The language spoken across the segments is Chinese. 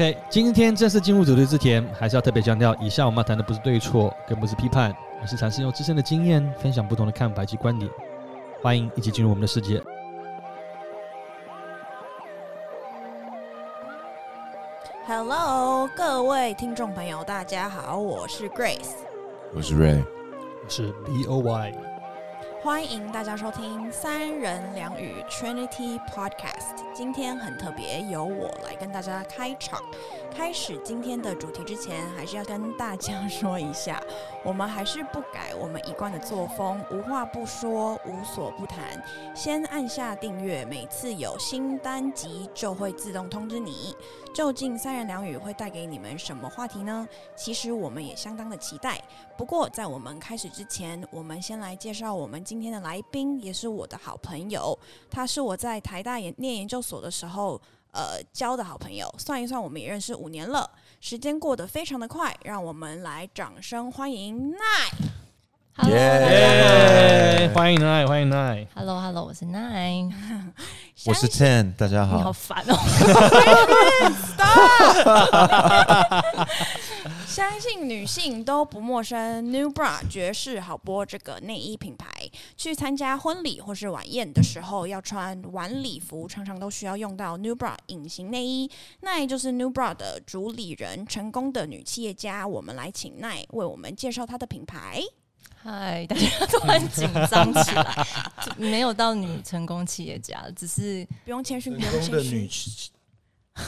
OK，今天正式进入主题之前，还是要特别强调，以下我们要谈的不是对错，更不是批判，而是尝试用自身的经验分享不同的看法及观点。欢迎一起进入我们的世界。Hello，各位听众朋友，大家好，我是 Grace，我是 Ray，我是 B O Y。欢迎大家收听三人两语 Trinity Podcast。今天很特别，由我来跟大家开场。开始今天的主题之前，还是要跟大家说一下，我们还是不改我们一贯的作风，无话不说，无所不谈。先按下订阅，每次有新单集就会自动通知你。究竟三人两语会带给你们什么话题呢？其实我们也相当的期待。不过在我们开始之前，我们先来介绍我们今天的来宾，也是我的好朋友。他是我在台大研念研究所的时候，呃，交的好朋友。算一算，我们也认识五年了，时间过得非常的快。让我们来掌声欢迎奈。耶欢迎奈，欢迎奈。Hello Hello，我是 Nine，我是 Ten，大家好你好好。烦哦。相信女性都不陌生，New Bra 爵士好播这个内衣品牌。去参加婚礼或是晚宴的时候，要穿晚礼服，常常都需要用到 New Bra 隐形内衣。奈就是 New Bra 的主理人，成功的女企业家。我们来请奈为我们介绍她的品牌。嗨，大家都很紧张起来，没有到女成功企业家，只是不用谦虚，不用谦虚。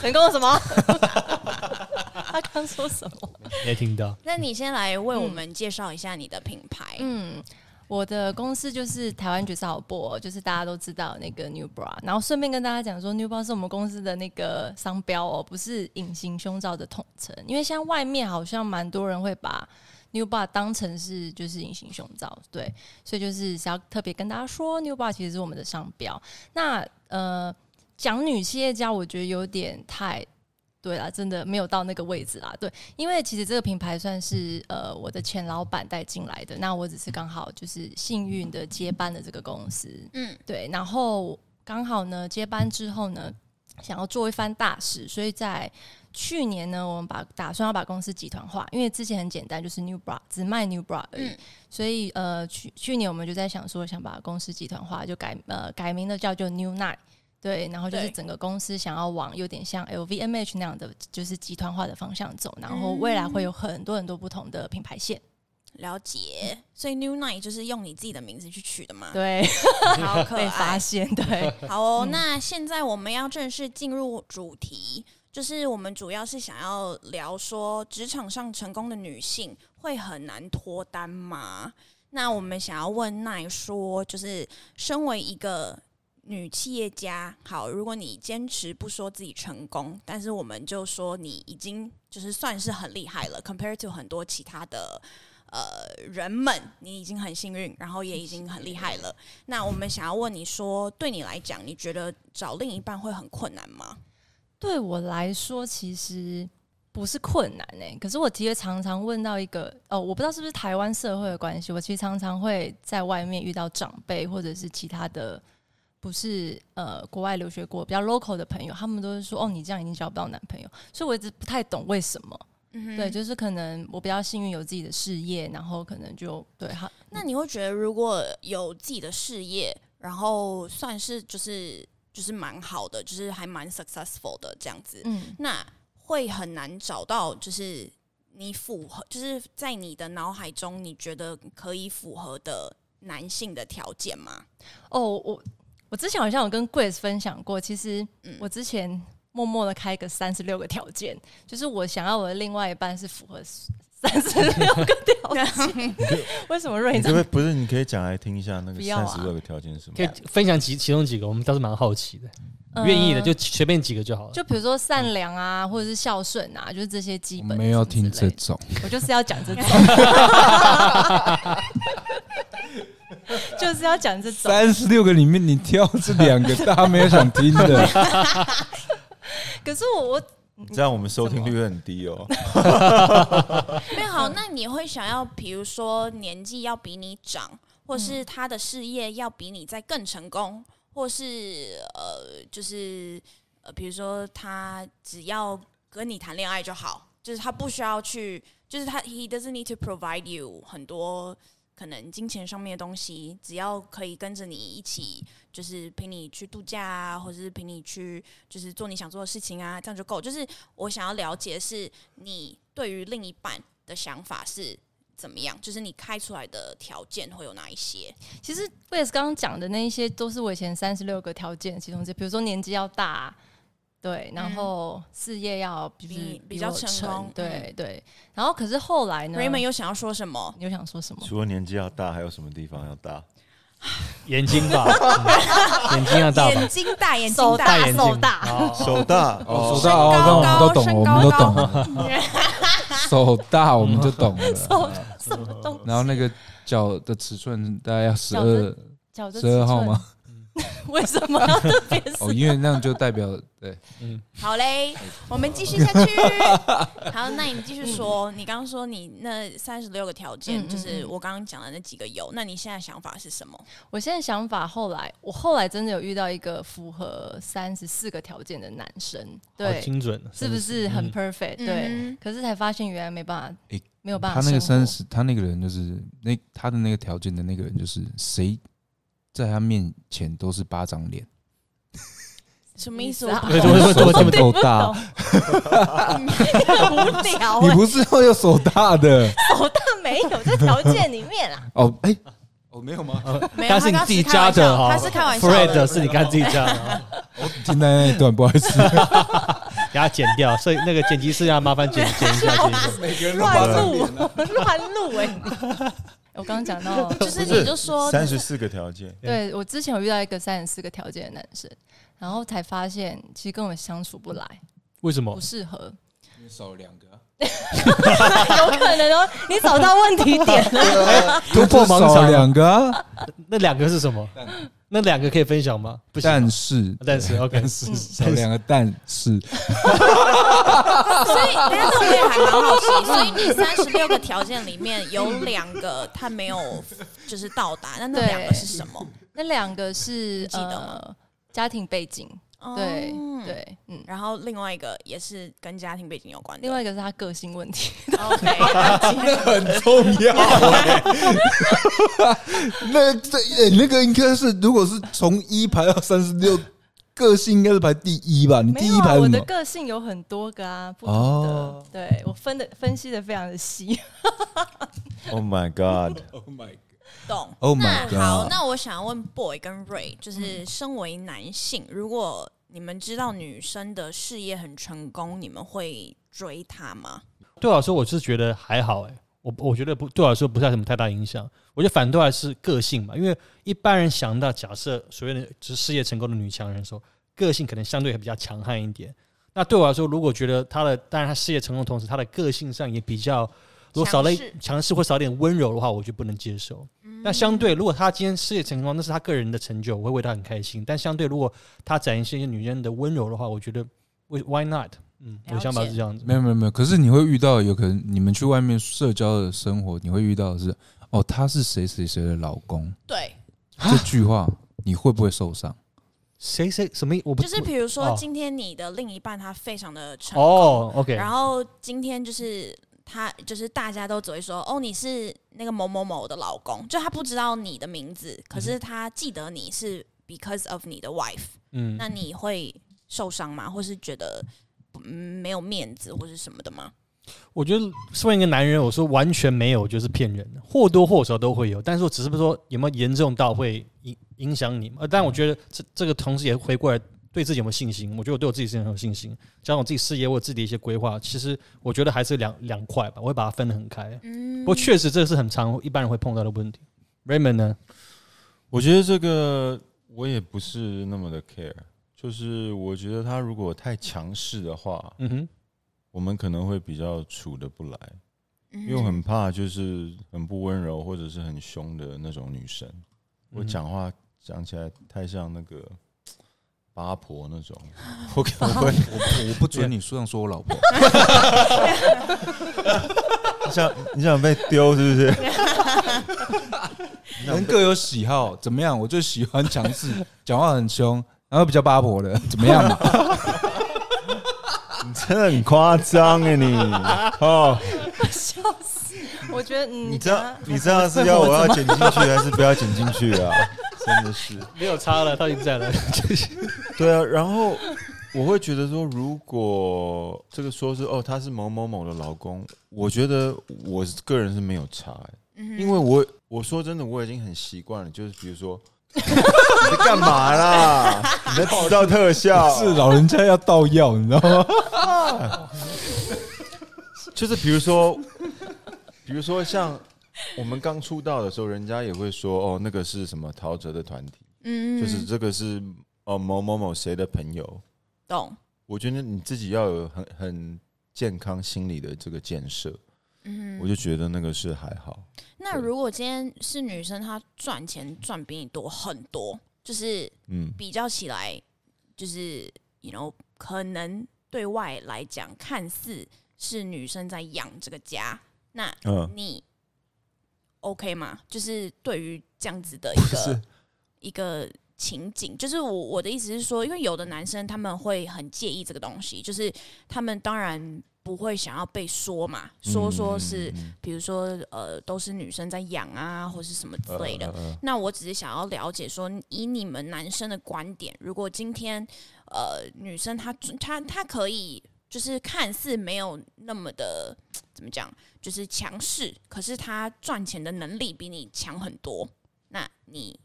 成功了什么？他刚说什么？没听到？那你先来为我们介绍一下你的品牌。嗯，我的公司就是台湾爵士好播，就是大家都知道那个 New Bra，然后顺便跟大家讲说，New Bra 是我们公司的那个商标哦，不是隐形胸罩的统称，因为像外面好像蛮多人会把 New Bar 当成是就是隐形胸罩，对，所以就是想要特别跟大家说，New Bar 其实是我们的商标。那呃，讲女企业家，我觉得有点太。对啦，真的没有到那个位置啦。对，因为其实这个品牌算是呃我的前老板带进来的，那我只是刚好就是幸运的接班了这个公司。嗯，对，然后刚好呢接班之后呢，想要做一番大事，所以在去年呢，我们把打算要把公司集团化，因为之前很简单，就是 New Bra 只卖 New Bra 而已，嗯所以呃去去年我们就在想说，想把公司集团化，就改呃改名的叫做 New Night。对，然后就是整个公司想要往有点像 LVMH 那样的，就是集团化的方向走，然后未来会有很多很多不同的品牌线。了解。所以 New Night 就是用你自己的名字去取的嘛？对，好可 被发。现，对，好哦，嗯那现在我们要正式进入主题，就是我们主要是想要聊说，职场上成功的女性会很难脱单吗？那我们想要问奈说，就是身为一个女企业家，好，如果你坚持不说自己成功，但是我们就说你已经就是算是很厉害了，compared to 很多其他的。呃，人们，你已经很幸运，然后也已经很厉害了。那我们想要问你说，对你来讲，你觉得找另一半会很困难吗？对我来说其实不是困难呢、可是我其实常常问到一个哦，我不知道是不是台湾社会的关系，我其实常常会在外面遇到长辈或者是其他的不是呃国外留学过比较 local 的朋友，他们都是说哦，你这样已经交不到男朋友，所以我一直不太懂为什么。嗯对，就是可能我比较幸运有自己的事业，然后可能就对哈那你会觉得，如果有自己的事业，然后算是就是就是蛮好的，就是还蛮 successful 的这样子，嗯。那会很难找到就是你符合，就是在你的脑海中你觉得可以符合的男性的条件吗？哦，我我之前好像有跟 Grace 分享过，其实嗯。我之前默默的开个三十六个条件，就是我想要我的另外一半是符合三十六个条件。为什么瑞长你可不可以不是？你可以讲来听一下那个三十六个条件是什么可？以分享几其中几个，我们倒是蛮好奇的。呃愿意的就随便几个就好了。就比如说善良啊，或者是孝顺啊，就是这些基本。我们要听这，种，我就是要讲这种，就是要讲这种。三十六个里面你挑这两个，大家没有想听的。可是我我这样我们收听率会很低哦。没有好，那你会想要，比如说年纪要比你长，或是他的事业要比你在更成功，或是呃，就是呃，比如说他只要跟你谈恋爱就好，就是他不需要去，就是他 he doesn't need to provide you 很多可能金钱上面的东西，只要可以跟着你一起，就是陪你去度假啊，或者是陪你去就是做你想做的事情啊，这样就够。就是我想要了解是你对于另一半的想法是怎么样，就是你开出来的条件会有哪一些？其实我也是刚刚讲的那一些，都是我以前三十六个条件其中之一，比如说年纪要大，对，然后事业要就是比比较成功对对。然后可是后来呢 Raymond 又想要说什么？你又想说什么？除了年纪要大，还有什么地方要大？眼睛吧，嗯眼睛要大吧眼，睛大，眼睛手大，大眼睛，手大哦手大哦，手大哦，高那我们都懂，我们都懂。手大我们就懂了。什么东西？然后那个脚的尺寸大概要十二十二号吗？？为什么要特别是？哦，因为那样就代表对，嗯好嘞，我们继续下去。好，那你继续说。你刚刚说你那三十六个条件，嗯嗯就是嗯我刚刚讲的那几个有。那你现在想法是什么？我现在想法，后来我后来真的有遇到一个符合三十四个条件的男生，对，精准，是不是很嗯 perfect？、对，嗯可是才发现原来没办法，诶没有办法他那个三十，他那个人就是那他的那个条件的那个人，就是谁在他面前都是巴掌脸，什么意思？啊我对怎么怎么怎么大，无聊、你欸，不是要有手大的手大没有在条件里面啊。哦？哎，哦没有吗？没有，但是你自己加的哈，他是开玩笑 Fred 的。是你刚自己加的啊，我听到那一段，不好意思，给他剪掉，所以那个剪辑师要麻烦剪剪一下，剪一下。每个人乱录，乱录哎！我刚刚讲到，就是你就说三十四个条件，对我之前有遇到一个三十四个条件的男生，然后才发现其实跟我相处不来，为什么不？适合。少两个啊，有可能哦，你找到问题点了。突破盲少场，两个啊，那两个是什么？那两个可以分享吗？不行，但是但是 OK，但是少两个，但是。所以，等一下，那我也还蛮好奇，所以你三十六个条件里面有两个他没有就是到达，那那两个是什么？那两个是记得吗？呃家庭背景，对哦。对，嗯。然后另外一个也是跟家庭背景有关的。另外一个是他个性问题，OK，很重要、欸。那这、欸、那个应该是，如果是从一排到三十六，个性应该是排第一吧？你第一排啊，我的？个性有很多个啊，不同的，哦对我分的分析的非常的细。Oh my God！Oh my 懂。Oh 那 my 好，god！那我想要问 Boy 跟 Ray，就是身为男性，如果你们知道女生的事业很成功，你们会追她吗？对我来说，我是觉得还好哎、我我觉得不对我来说不是什么太大影响。我觉得反对还是个性嘛，因为一般人想到假设所谓的就是事业成功的女强人的时候，个性可能相对比较强悍一点。那对我来说，如果觉得她的，当然她事业成功的同时，她的个性上也比较，如果少了一强势或少点温柔的话，我就不能接受。那相对，如果他今天事业成功，那是他个人的成就，我会为他很开心。但相对，如果他展现一些女人的温柔的话，我觉得为 Why not？嗯，我的想法是这样子。没有没有没有，可是你会遇到，有可能你们去外面社交的生活，你会遇到的是，哦，他是谁谁谁的老公，对，这句话你会不会受伤？谁谁什么意？我不就是比如说哦今天你的另一半他非常的成功，哦，OK，然后今天就是他就是大家都只会说哦你是那个某某某的老公，就他不知道你的名字，可是他记得你是 because of 你的 wife，嗯，那你会受伤吗？或是觉得嗯没有面子或是什么的吗？我觉得身为一个男人，我说完全没有就是骗人的，或多或少都会有，但是我只是不说有没有严重到会影影响你嘛？呃但我觉得这这个同时也回过来对自己有没有信心？我觉得我对我自己是很有信心，加上我自己事业或自己的一些规划，其实我觉得还是两两块吧，我会把它分得很开。嗯不过确实这是很常一般人会碰到的问题。Raymond 呢？我觉得这个我也不是那么的 care，就是我觉得他如果太强势的话，嗯哼，我们可能会比较处的不来，嗯因为我很怕就是很不温柔或者是很凶的那种女生。我嗯讲话讲起来太像那个八婆那种，我可能会我我不准你书上说我老婆，你想你想被丢是不是？人各有喜好，怎么样？我就喜欢强势，讲话很凶，然后比较八婆的，怎么样嘛？你真的很夸张哎，你哦，笑死！我觉得嗯，你这样你这样是要我要剪进去还是不要剪进去啊？真的是，没有差了，他已经在了。对啊。然后我会觉得说，如果这个说是哦，他是某某某的老公，我觉得我个人是没有差、欸，嗯因为我我说真的，我已经很习惯了，就是比如说。你在干嘛啦？你在制造特效？是老人家要倒药，你知道吗？就是比如说，比如说像 我们刚出道的时候，人家也会说哦，那个是什么陶喆的团体，嗯就是这个是哦某某某谁的朋友。懂，我觉得你自己要有很很健康心理的这个建设，嗯我就觉得那个是还好。那如果今天是女生，她赚钱赚比你多很多，就是嗯，比较起来，就是 you know 可能对外来讲，看似是女生在养这个家，那嗯。你 OK 吗？就是对于这样子的一个一个情景，就是我我的意思是说，因为有的男生他们会很介意这个东西，就是他们当然不会想要被说嘛，说说是嗯比如说呃都是女生在养啊，或是什么之类的。呃呃那我只是想要了解说，以你们男生的观点，如果今天呃女生她她她可以就是看似没有那么的怎么讲，就是强势，可是他赚钱的能力比你强很多，那你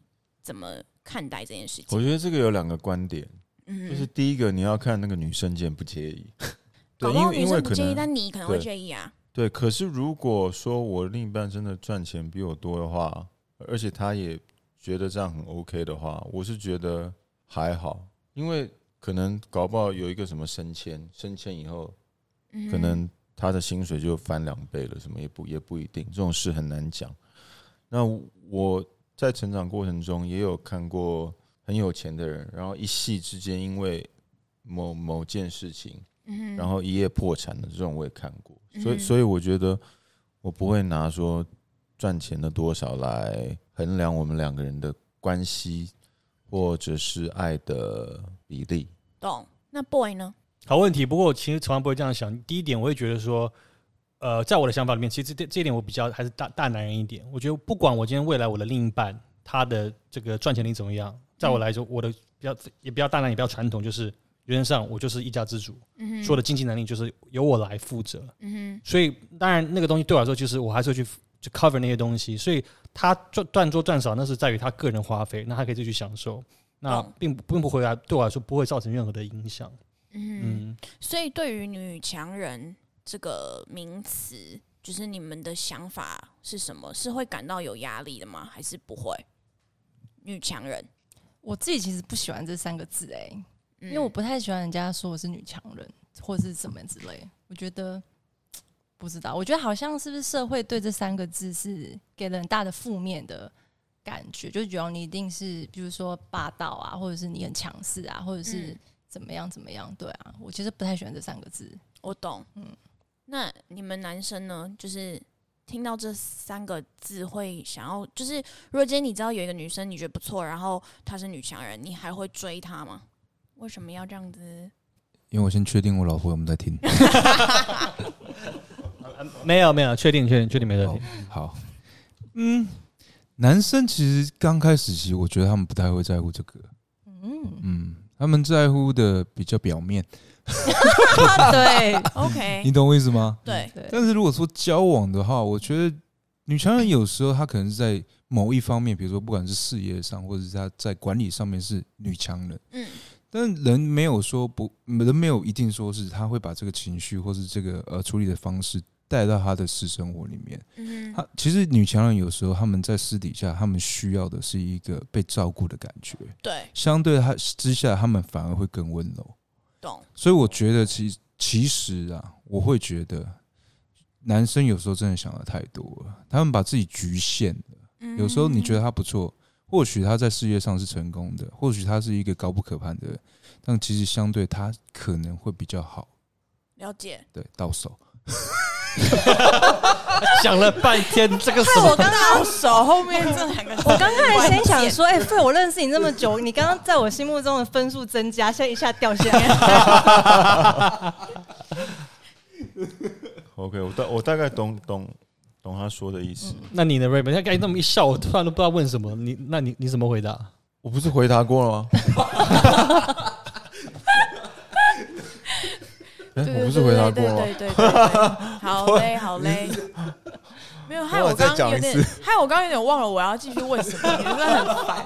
怎么看待这件事情？我觉得这个有两个观点，嗯就是第一个你要看那个女生介不介意，对，因为因为可生不介意，但你可能会介意啊。对，可是如果说我另一半真的赚钱比我多的话，而且他也觉得这样很 OK 的话，我是觉得还好，因为可能搞不好有一个什么升迁，升迁以后嗯可能他的薪水就翻两倍了，什么也不也不一定，这种事很难讲。那我在成长过程中也有看过很有钱的人，然后一夕之间因为某某件事情，嗯然后一夜破产的这种我也看过，所以嗯所以我觉得我不会拿说赚钱的多少来衡量我们两个人的关系或者是爱的比例。懂。那 boy 呢？好问题，不过我其实从来不会这样想。第一点，我会觉得说，呃，在我的想法里面，其实这这一点我比较还是大大男人一点。我觉得不管我今天未来我的另一半他的这个赚钱能力怎么样，在我来说，我的比较也比较大男，也比较传统，就是原则上我就是一家之主，嗯所有的经济能力就是由我来负责。嗯所以当然那个东西对我来说，就是我还是会去去 cover 那些东西。所以他赚赚多赚少，那是在于他个人花费，那他可以自己去享受。那并不并不回来对我来说不会造成任何的影响。哼，嗯。所以，对于女强人这个名词，就是你们的想法是什么？是会感到有压力的吗？还是不会？女强人，我自己其实不喜欢这三个字哎、因因为我不太喜欢人家说我是女强人或是什么之类，我觉得不知道，我觉得好像是不是社会对这三个字是给了很大的负面的感觉，就觉得你一定是比如说霸道啊，或者是你很强势啊，或者是嗯怎么样怎么样，对啊，我其实不太喜欢这三个字。我懂。嗯，那你们男生呢？就是听到这三个字会想要，就是如果今天你知道有一个女生你觉得不错，然后她是女强人，你还会追她吗？为什么要这样子？因为我先确定我老婆有没有在听。没有没有，确定确定确定没问哦题。好，嗯，男生其实刚开始其实我觉得他们不太会在乎这个，嗯，嗯，他们在乎的比较表面，对 OK，你懂我意思吗？对，对，但是如果说交往的话，我觉得女强人有时候她可能是在某一方面，比如说不管是事业上，或者是她在管理上面是女强人，嗯。但人没有说不，人没有一定说是她会把这个情绪或是这个呃处理的方式带到他的私生活里面。嗯他其实女强人有时候他们在私底下，他们需要的是一个被照顾的感觉，对，相对他之下，他们反而会更温柔。懂。所以我觉得其其实啊，我会觉得男生有时候真的想的太多了，他们把自己局限了。嗯有时候你觉得他不错，或许他在事业上是成功的，或许他是一个高不可攀的人，但其实相对他可能会比较好，了解。对，到手。想了半天，这个什么？我刚刚手后面这两个，我刚刚还先想说，哎、费我认识你这么久，你刚刚在我心目中的分数增加，现在一下掉下来。OK，我大我大概懂懂懂他说的意思。那你的，Raymond？他刚才那么一笑，我突然都不知道问什么。你那你你怎么回答？我不是回答过了吗？哎，我不是回答过了吗？对对对对对，好嘞好嘞。没有，害我刚刚有点，害我刚刚有点忘了我要继续问什么，你真的很烦，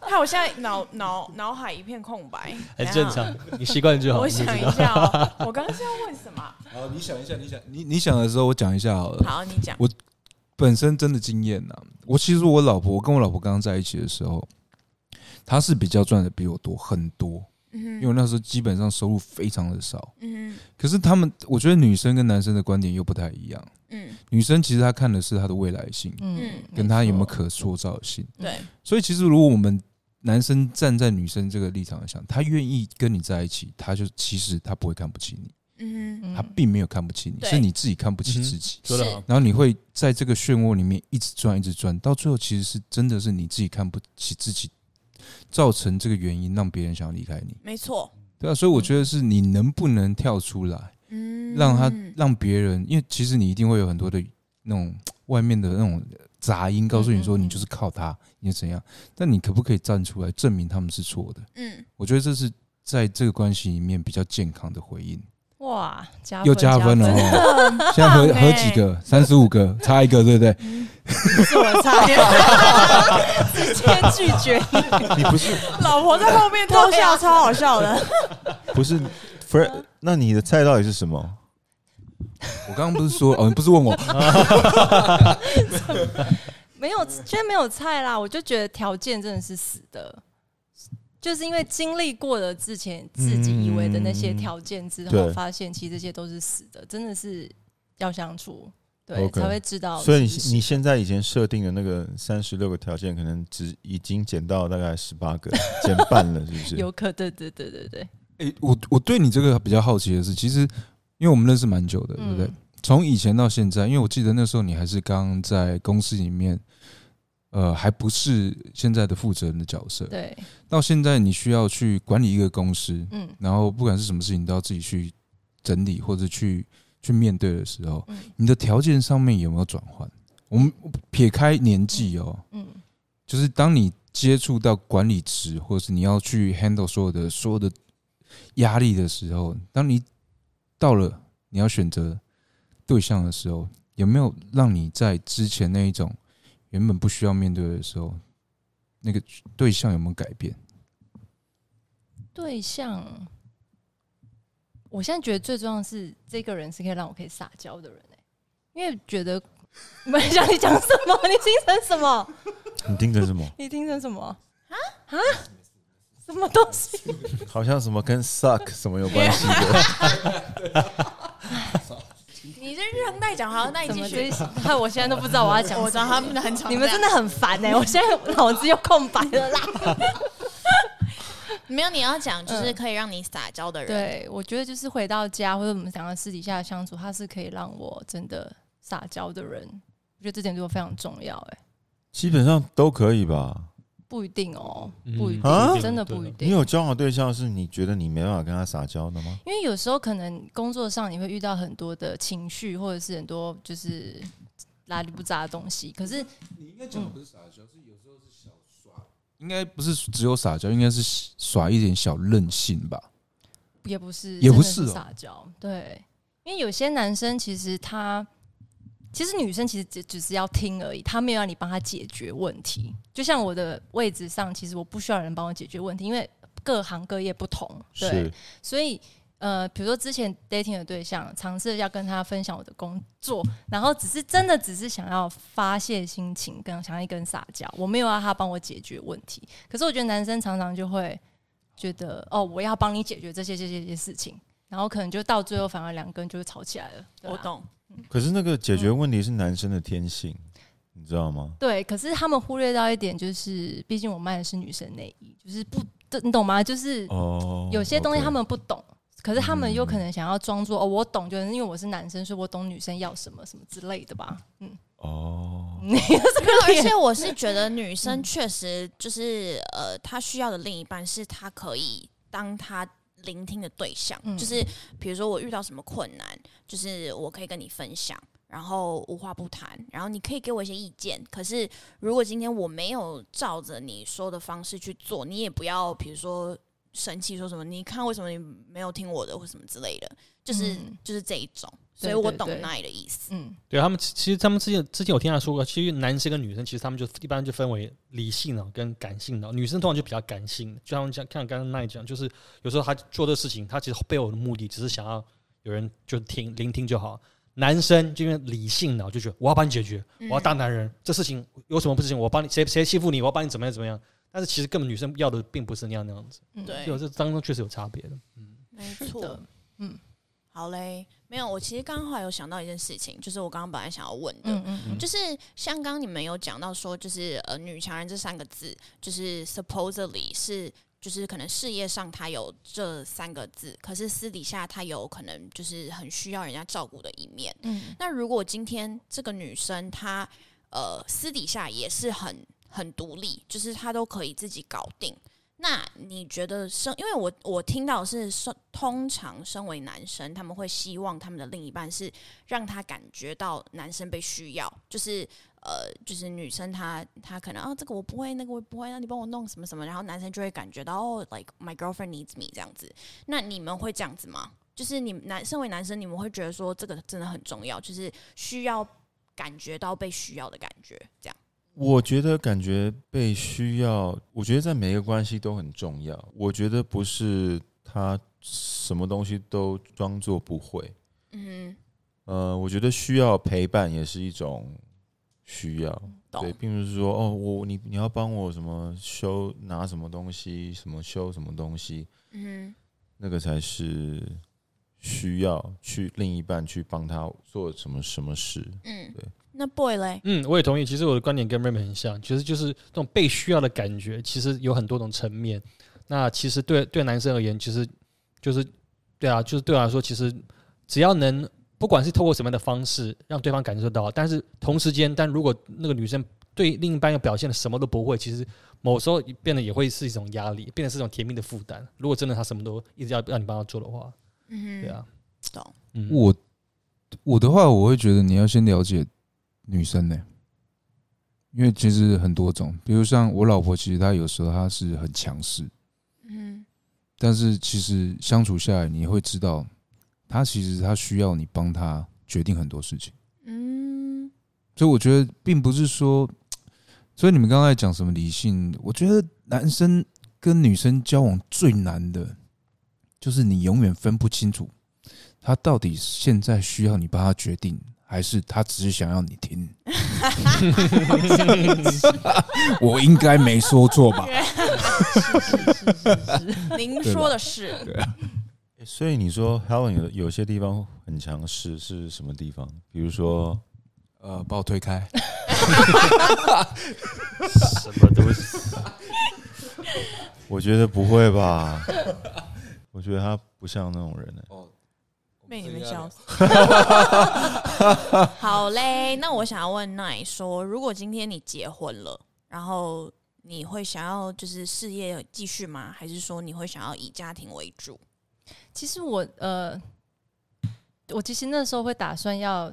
害我现在脑脑脑海一片空白。很正常，你习惯就好。我想一下哦，我刚刚是要问什么？好，你想一下，你想你你想的时候，我讲一下好了。好，你讲。我本身真的经验呐，我其实我老婆，我跟我老婆刚刚在一起的时候，她是比较赚的比我多很多。因为那时候基本上收入非常的少，嗯，可是他们，我觉得女生跟男生的观点又不太一样，嗯，女生其实她看的是她的未来性，嗯，跟她有没有可塑造性，对，所以其实如果我们男生站在女生这个立场想，他愿意跟你在一起，他就其实他不会看不起你，嗯，他并没有看不起你，是你自己看不起自己，是，然后你会在这个漩涡里面一直转，一直转，到最后其实是真的是你自己看不起自己。造成这个原因，让别人想要离开你，没错，对啊，所以我觉得是你能不能跳出来，嗯，让他让别人，因为其实你一定会有很多的那种外面的那种杂音，告诉你说你就是靠他，你怎样，但你可不可以站出来证明他们是错的？嗯，我觉得这是在这个关系里面比较健康的回应。哇，又加分了哦！现在合合几个？三十五个，差一个，对不对？是我差，直接拒绝你。不是老婆在后面偷笑，超好笑的。不是，Fred，那你的菜到底是什么？我刚刚不是说哦，你不是问我？没有，今天没有菜啦！我就觉得条件真的是死的。就是因为经历过了之前自己以为的那些条件之后，发现其实这些都是死的，真的是要相处，对才会知道。所以你你现在以前设定的那个三十六个条件，可能只已经减到大概十八个，减半了，是不是？有可对对对对对。哎，我我对你这个比较好奇的是，其实因为我们认识蛮久的，对不对？从以前到现在，因为我记得那时候你还是刚在公司里面。呃，还不是现在的负责人的角色。对，到现在你需要去管理一个公司，嗯，然后不管是什么事情，都要自己去整理或者去去面对的时候，你的条件上面有没有转换？我们撇开年纪哦，嗯，就是当你接触到管理职，或者是你要去 handle 所有的所有的压力的时候，当你到了你要选择对象的时候，有没有让你在之前那一种？原本不需要面对的时候，那个对象有没有改变？对象，我现在觉得最重要的是这个人是可以让我可以撒娇的人哎，因为觉得 没想你讲什么，你听成什么？你听成什么？你听成什么？啊啊？什么东西？好像什么跟 suck 什么有关系的？你这日常代讲好，那你继续。那 我现在都不知道我要讲。我知道他们很吵，你们真的很烦哎！我现在脑子又空白了啦。没有，你要讲就是可以让你撒娇的人。对，我觉得就是回到家或者我们想要私底下相处，他是可以让我真的撒娇的人。我觉得这点对我非常重要哎。基本上都可以吧。不一定哦，不一定，真的不一定。你有交往对象是你觉得你没办法跟他撒娇的吗？因为有时候可能工作上你会遇到很多的情绪，或者是很多就是拉里不扎的东西。可是你应该讲的不是撒娇，是有时候是小耍，应该不是只有撒娇，应该是耍一点小任性吧？也不是，也不是撒娇。对，因为有些男生其实他。其实女生其实只只是要听而已，她没有让你帮她解决问题。就像我的位置上，其实我不需要人帮我解决问题，因为各行各业不同，对。所以呃，比如说之前 dating 的对象，尝试要跟他分享我的工作，然后只是真的只是想要发泄心情，跟想要一根撒娇，我没有要他帮我解决问题。可是我觉得男生常常就会觉得，哦，我要帮你解决这些这些这些事情，然后可能就到最后反而两个人就会吵起来了。我懂。可是那个解决问题是男生的天性，你知道吗？对，可是他们忽略到一点，就是毕竟我卖的是女生内衣，就是不，你懂吗？就是哦，有些东西他们不懂，可是他们有可能想要装作哦，我懂，就是因为我是男生，所以我懂女生要什么什么之类的吧。嗯，哦，而且我是觉得女生确实就是呃，她需要的另一半是她可以当她。聆听的对象，就是比如说我遇到什么困难，就是我可以跟你分享，然后无话不谈，然后你可以给我一些意见。可是如果今天我没有照着你说的方式去做，你也不要比如说生气说什么，你看为什么你没有听我的或什么之类的，就是就是这一种。所以我懂奈的意思。嗯，对他们其实他们之前之前有听他说过，其实男生跟女生其实他们就一般就分为理性脑跟感性脑，女生通常就比较感性。就像讲，看刚刚奈讲，就是有时候他做的事情，他其实背后的目的只是想要有人就听聆听就好。男生就因为理性脑就觉得我要帮你解决，我要当男人，这事情有什么不行，我帮你谁谁欺负你，我要帮你怎么样怎么样。但是其实根本女生要的并不是那样那样子。对，就这当中确实有差别的。嗯，没错。嗯。好嘞，没有，我其实刚好有想到一件事情，就是我刚刚本来想要问的，嗯嗯就是像刚刚你们有讲到说，就是呃“女强人”这三个字，就是 supposedly 是，就是可能事业上她有这三个字，可是私底下她有可能就是很需要人家照顾的一面。嗯，那如果今天这个女生她呃私底下也是很很独立，就是他都可以自己搞定。那你觉得身？因为我我听到是身，通常身为男生，他们会希望他们的另一半是让他感觉到男生被需要，就是呃，就是女生她她可能啊，这个我不会，那个我不会，那你帮我弄什么什么，然后男生就会感觉到哦，like my girlfriend needs me 这样子。那你们会这样子吗？就是你男身为男生，你们会觉得说这个真的很重要，就是需要感觉到被需要的感觉，这样。我觉得感觉被需要，我觉得在每一个关系都很重要。我觉得不是他什么东西都装作不会。嗯，呃，我觉得需要陪伴也是一种需要。对，并不是说哦，我你你要帮我什么修拿什么东西，什么修什么东西。嗯，那个才是需要去另一半去帮他做什么什么事。嗯，对。那 boy 嘞？嗯，我也同意。其实我的观点跟 Raymond 很像，其实就是这种被需要的感觉，其实有很多种层面。那其实对对男生而言，其实就是对啊，就是对我来说，其实只要能，不管是透过什么样的方式让对方感受到，但是同时间，但如果那个女生对另一半又表现的什么都不会，其实某时候变得也会是一种压力，变得是一种甜蜜的负担。如果真的他什么都一直要让你帮他做的话，嗯，对啊，懂。嗯我我的话，我会觉得你要先了解。女生呢？因为其实很多种，比如像我老婆，其实她有时候她是很强势，嗯，但是其实相处下来，你会知道，她其实她需要你帮她决定很多事情，嗯，所以我觉得并不是说，所以你们刚才讲什么理性，我觉得男生跟女生交往最难的，就是你永远分不清楚，他到底现在需要你帮他决定。还是他只是想要你听？我应该没说错吧？您说的是。对啊。所以你说 Helen 有有些地方很强势，是什么地方？比如说，呃，把我推开。什么东西？我觉得不会吧？我觉得他不像那种人呢。哦。被你们笑死！好嘞，那我想要问奈说，如果今天你结婚了，然后你会想要就是事业继续吗？还是说你会想要以家庭为主？其实我呃，我其实那时候会打算要。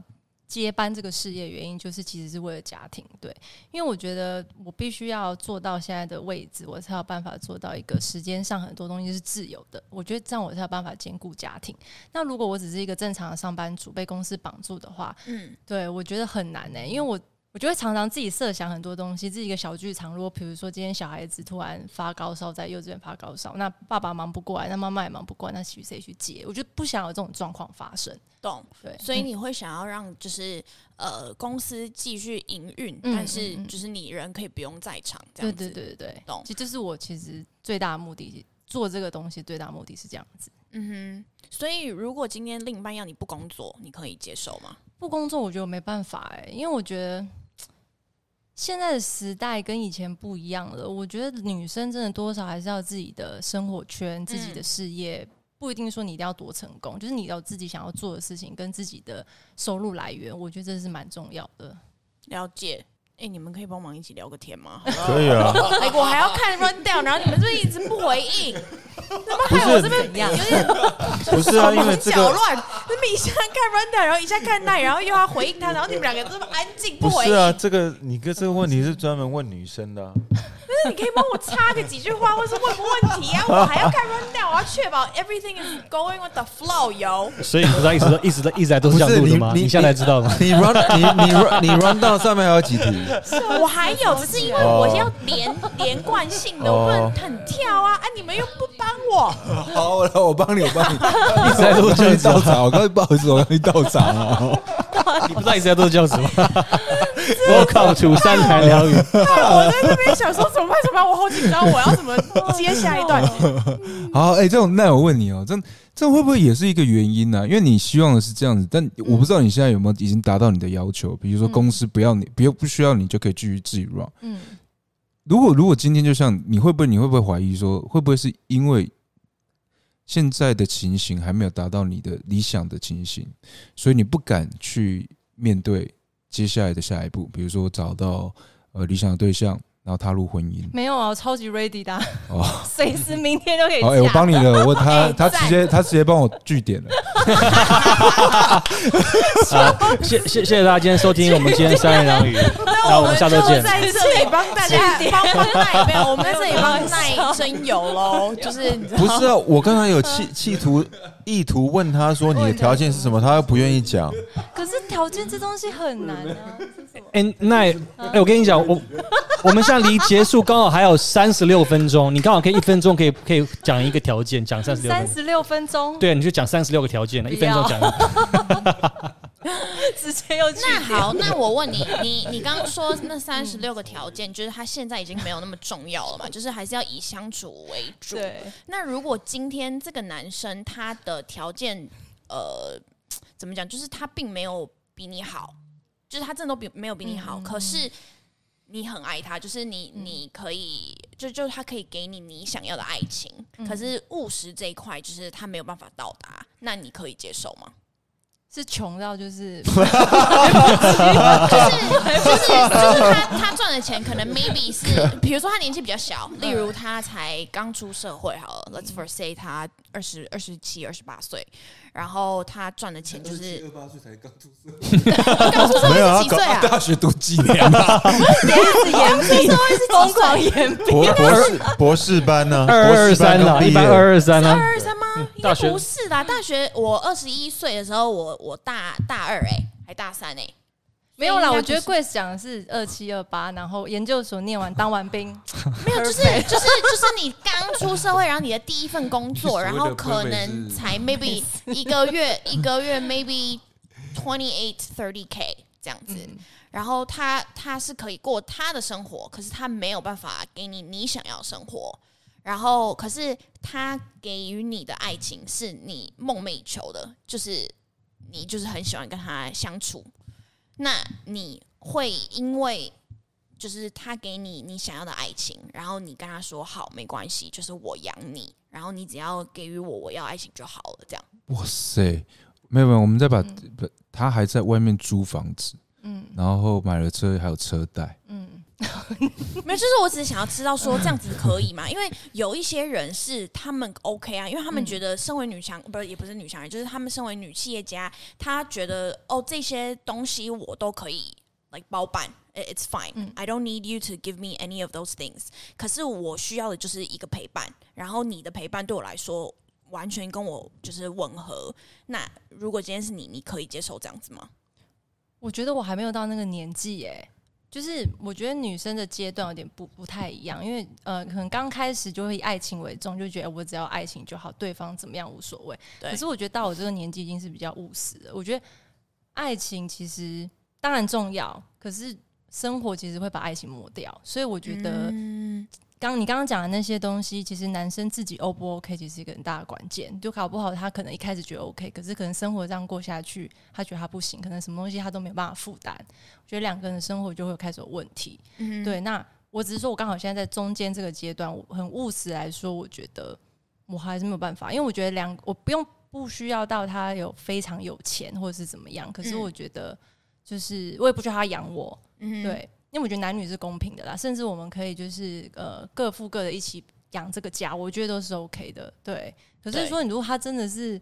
接班这个事业原因就是其实是为了家庭，对，因为我觉得我必须要做到现在的位置，我才有办法做到一个时间上很多东西是自由的。我觉得这样我才有办法兼顾家庭。那如果我只是一个正常的上班族，被公司绑住的话，嗯，对我觉得很难呢，因为我。我就会常常自己设想很多东西，自己一个小剧场。如果比如说今天小孩子突然发高烧，在幼稚园发高烧，那爸爸忙不过来，那妈妈也忙不过来，那许谁去接？我就不想有这种状况发生。懂？对。所以你会想要让就是呃公司继续营运，但是就是你人可以不用在场，这样子。对对对对对。懂？其实这是我其实最大的目的，做这个东西最大目的是这样子。嗯哼。所以如果今天另一半要你不工作，你可以接受吗？不工作，我觉得没办法哎，因为我觉得。现在的时代跟以前不一样了，我觉得女生真的多少还是要自己的生活圈、自己的事业，不一定说你一定要多成功，就是你有自己想要做的事情跟自己的收入来源，我觉得这是蛮重要的。了解，哎，你们可以帮忙一起聊个天吗？可以啊。哎，我还要看 run down，然后你们是不是一直不回应？不是怎样？有点不是啊，因为 这个搅乱，那么一下看 Randa，然后一下看奈，然后又要回应他，然后你们两个这么安静回应。不是啊，这个你哥这个问题是专门问女生的啊。那你可以帮我插个几句话，或是问个问题啊？我还要看 rundown，我要确保 everything is going with the flow，有。所以你不知道一直都一直都一直在都是这样录的吗？你你现在知道吗？你 run 你你 run 你 rundown 上面还有几题？我还有，只是因为我要连连贯性的，我不能很跳啊！啊，你们又不帮我，好了，我帮你，我帮你。一直在录我刚教子我刚才不好意思，我刚才到场了。你不知道一直在都是这样子吗 ？Welcome to 三台两语。我在这边想说怎么办？怎么办？我好紧张，我要怎么 接下一段？好，哎、这种那我问你哦，这这会不会也是一个原因呢、因为你希望的是这样子，但我不知道你现在有没有已经达到你的要求，比如说公司不要你，不要不需要你就可以继续自己 run。嗯，如果如果今天就像你会不会你会不会怀疑说，会不会是因为现在的情形还没有达到你的理想的情形，所以你不敢去面对接下来的下一步，比如说找到呃理想的对象，然后踏入婚姻。没有啊，我超级 ready 的啊，哦，随时明天就可以好，哎、我嫁。帮你了，我他哎 他直接他直接帮我据点了。好，谢谢谢谢大家今天收听我们今天三言两语，那我们下周见。在这里帮大家帮帮奈没有，我们在这里帮奈真有喽，就是不是啊，我刚才有企企图意图问他说你的条件是什么，他又不愿意讲。可是条件这东西很难啊。哎，那哎，我跟你讲，我我们现在离结束刚好还有三十六分钟，你刚好可以一分钟可以可以讲一个条件，讲三十六分钟。三十六分钟，对，你就讲三十六个条件了，一分钟讲。直接又那好，那我问你，你你刚刚说那三十六个条件，就是他现在已经没有那么重要了嘛？就是还是要以相处为主。对，那如果今天这个男生他的条件，呃，怎么讲？就是他并没有比你好，就是他真的都比没有比你好，嗯可是你很爱他，就是你你可以，就就他可以给你你想要的爱情，嗯可是务实这一块就是他没有办法到达，那你可以接受吗？是穷到就是 就是就是 就是他他赚的钱可能 maybe 是，比如说他年纪比较小，例如他才刚出社会好了，Let's for say 他二十二十七、二十八岁，然后他赚的钱就是二八岁才刚出社 刚出社没有啊会是几岁啊？大学读几年啊？是延毕，疯狂延毕。博博士博士班呢？二二三了，啦，一般二二三二啊。二三吗？应该大学不是啦，大学我二十一岁的时候，我我大大二哎、还大三哎、没有啦，我觉得所以应该不 Grace 讲的是二七二八，然后研究所念完当完兵，没有，就是就是就是你刚出社会，然后你的第一份工作，然后可能才 maybe 一个月 一个月 maybe twenty eight thirty k 这样子，然后他他是可以过他的生活，可是他没有办法给你你想要的生活，然后可是他给予你的爱情是你梦寐以求的，就是你就是很喜欢跟他相处，那你会因为就是他给你你想要的爱情，然后你跟他说好没关系，就是我养你，然后你只要给予我我要爱情就好了，这样。哇塞！没有没有，我们再把不他还在外面租房子，嗯然后买了车，还有车贷。嗯，没有，就是我只是想要知道说这样子可以吗？因为有一些人是他们 OK 啊，因为他们觉得身为女强，不是也不是女强人，就是他们身为女企业家，他觉得哦这些东西我都可以 like 包办，it-，it's fine，、嗯 I don't need you to give me any of those things。可是我需要的就是一个陪伴，然后你的陪伴对我来说完全跟我就是吻合。那如果今天是你，你可以接受这样子吗？我觉得我还没有到那个年纪耶。就是我觉得女生的阶段有点不不太一样，因为呃，可能刚开始就会以爱情为重，就觉得我只要爱情就好，对方怎么样无所谓。对可是我觉得到我这个年纪已经是比较务实的。我觉得爱情其实当然重要，可是生活其实会把爱情磨掉，所以我觉得嗯刚你刚刚讲的那些东西，其实男生自己 O 不 OK，其实是一个很大的关键。就搞不好他可能一开始觉得 OK，可是可能生活这样过下去，他觉得他不行，可能什么东西他都没有办法负担。我觉得两个人的生活就会开始有问题。嗯对，那我只是说我刚好现在在中间这个阶段，我很务实来说，我觉得我还是没有办法，因为我觉得两我不用不需要到他有非常有钱或者是怎么样，可是嗯我觉得就是我也不需要他养我，嗯对，因为我觉得男女是公平的啦，甚至我们可以就是呃各付各的，一起养这个家，我觉得都是 OK 的。对，可是说你如果他真的是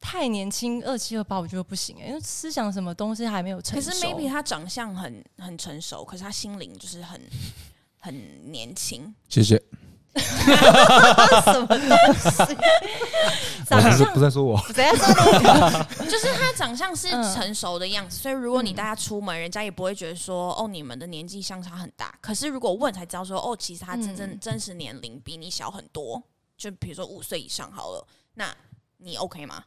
太年轻，二七二八，我觉得不行哎，因为思想什么东西还没有成熟。可是 maybe 他长相很很成熟，可是他心灵就是很很年轻。谢谢。什么东西？长相不在说我，谁在说你？就是他长相是成熟的样子，所以如果你带他出门，人家也不会觉得说哦，你们的年纪相差很大。可是如果问才知道说哦，其实他真正真实年龄比你小很多，就比如说五岁以上好了，那你 OK 吗？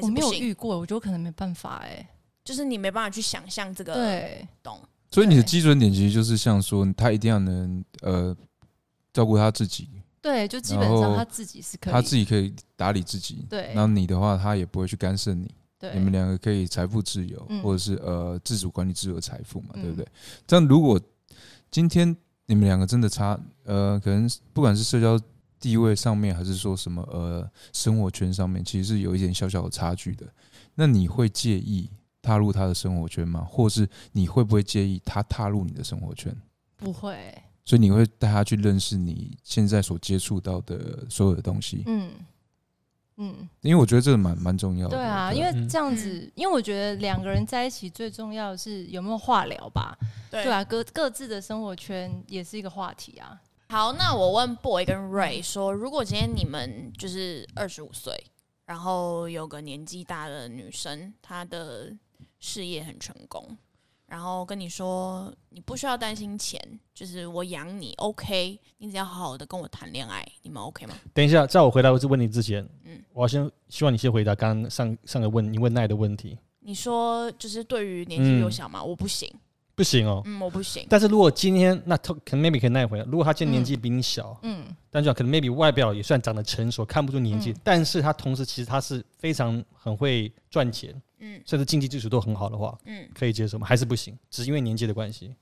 我没有遇过，我觉得可能没办法哎，就是你没办法去想象这个，对，懂。所以你的基准点其实就是像说，他一定要能呃。照顾他自己，对，就基本上他自己是可以，他自己可以打理自己。对，然后你的话，他也不会去干涉你。对，你们两个可以财富自由，或者是呃自主管理自由财富嘛，对不对？这样如果今天你们两个真的差，呃，可能不管是社交地位上面，还是说什么呃生活圈上面，其实是有一点小小的差距的。那你会介意踏入他的生活圈吗？或是你会不会介意他踏入你的生活圈？不会。所以你会带他去认识你现在所接触到的所有的东西。嗯嗯，因为我觉得这个蛮蛮重要的。对啊，因为这样子，因为我觉得两个人在一起最重要的是有没有话聊吧。对啊，各各自的生活圈也是一个话题啊。好，那我问 Boy 跟 Ray 说，如果今天你们就是二十五岁，然后有个年纪大的女生，她的事业很成功。然后跟你说，你不需要担心钱，就是我养你，OK？你只要好好的跟我谈恋爱，你们 OK 吗？等一下，在我回答这问题之前，嗯，我要先希望你先回答刚刚上上个问你问奈的问题。你说就是对于年纪幼小嘛，我不行，不行哦，嗯，我不行。但是如果今天那他可能 maybe 可以奈回来，如果他今天年纪比你小，嗯，但是可能 maybe 外表也算长得成熟，看不出年纪，但是他同时其实他是非常很会赚钱。嗯，甚至经济基础都很好的话，嗯，可以接受吗？还是不行？只是因为年纪的关系？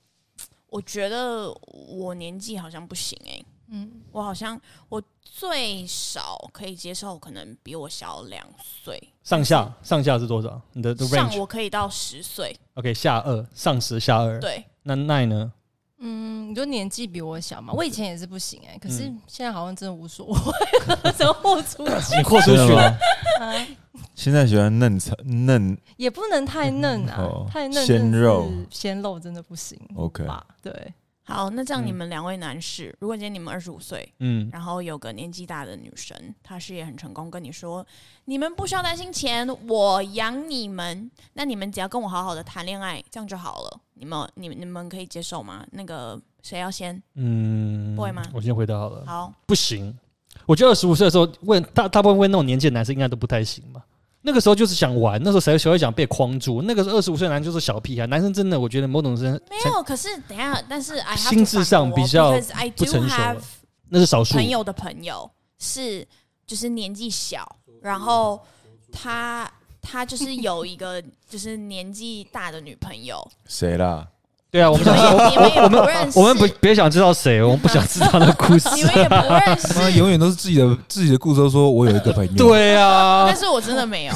我觉得我年纪好像不行哎，嗯，我好像我最少可以接受，可能比我小两岁。上下上下是多少？你的上我可以到十岁，OK，下二上十下二，对。那奈呢？嗯，你就年纪比我小嘛，我以前也是不行哎，可是现在好像真的无所谓，怎么豁出去？你豁出去了？现在喜欢嫩菜嫩，也不能太嫩啊，太嫩鲜肉鲜肉真的不行。OK，对，好，那这样你们两位男士，如果今天你们二十五岁，嗯，然后有个年纪大的女生，她事业很成功，跟你说，你们不需要担心钱，我养你们，那你们只要跟我好好的谈恋爱，这样就好了。你们，你们你们可以接受吗？那个谁要先？嗯，不会吗？我先回答好了。好，不行。我觉得二十五岁的时候问大大部分问那种年纪的男生应该都不太行吧。那个时候就是想玩，那时候谁谁会想被框住？那个二十五岁男就是小屁孩，男生真的我觉得某种生没有。可是等下，但是心智上比较不成熟，那是少数。朋友的朋友是就是年纪小，然后他他就是有一个就是年纪大的女朋友，谁啦？对啊，我们想我我们我们不别想知道谁，我们不想知道的故事。你们也不认识，永远都是自己的自己的故事。都说我有一个朋友，对啊，但是我真的没有，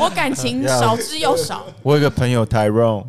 我感情少之又少。我有个朋友 Tyrone，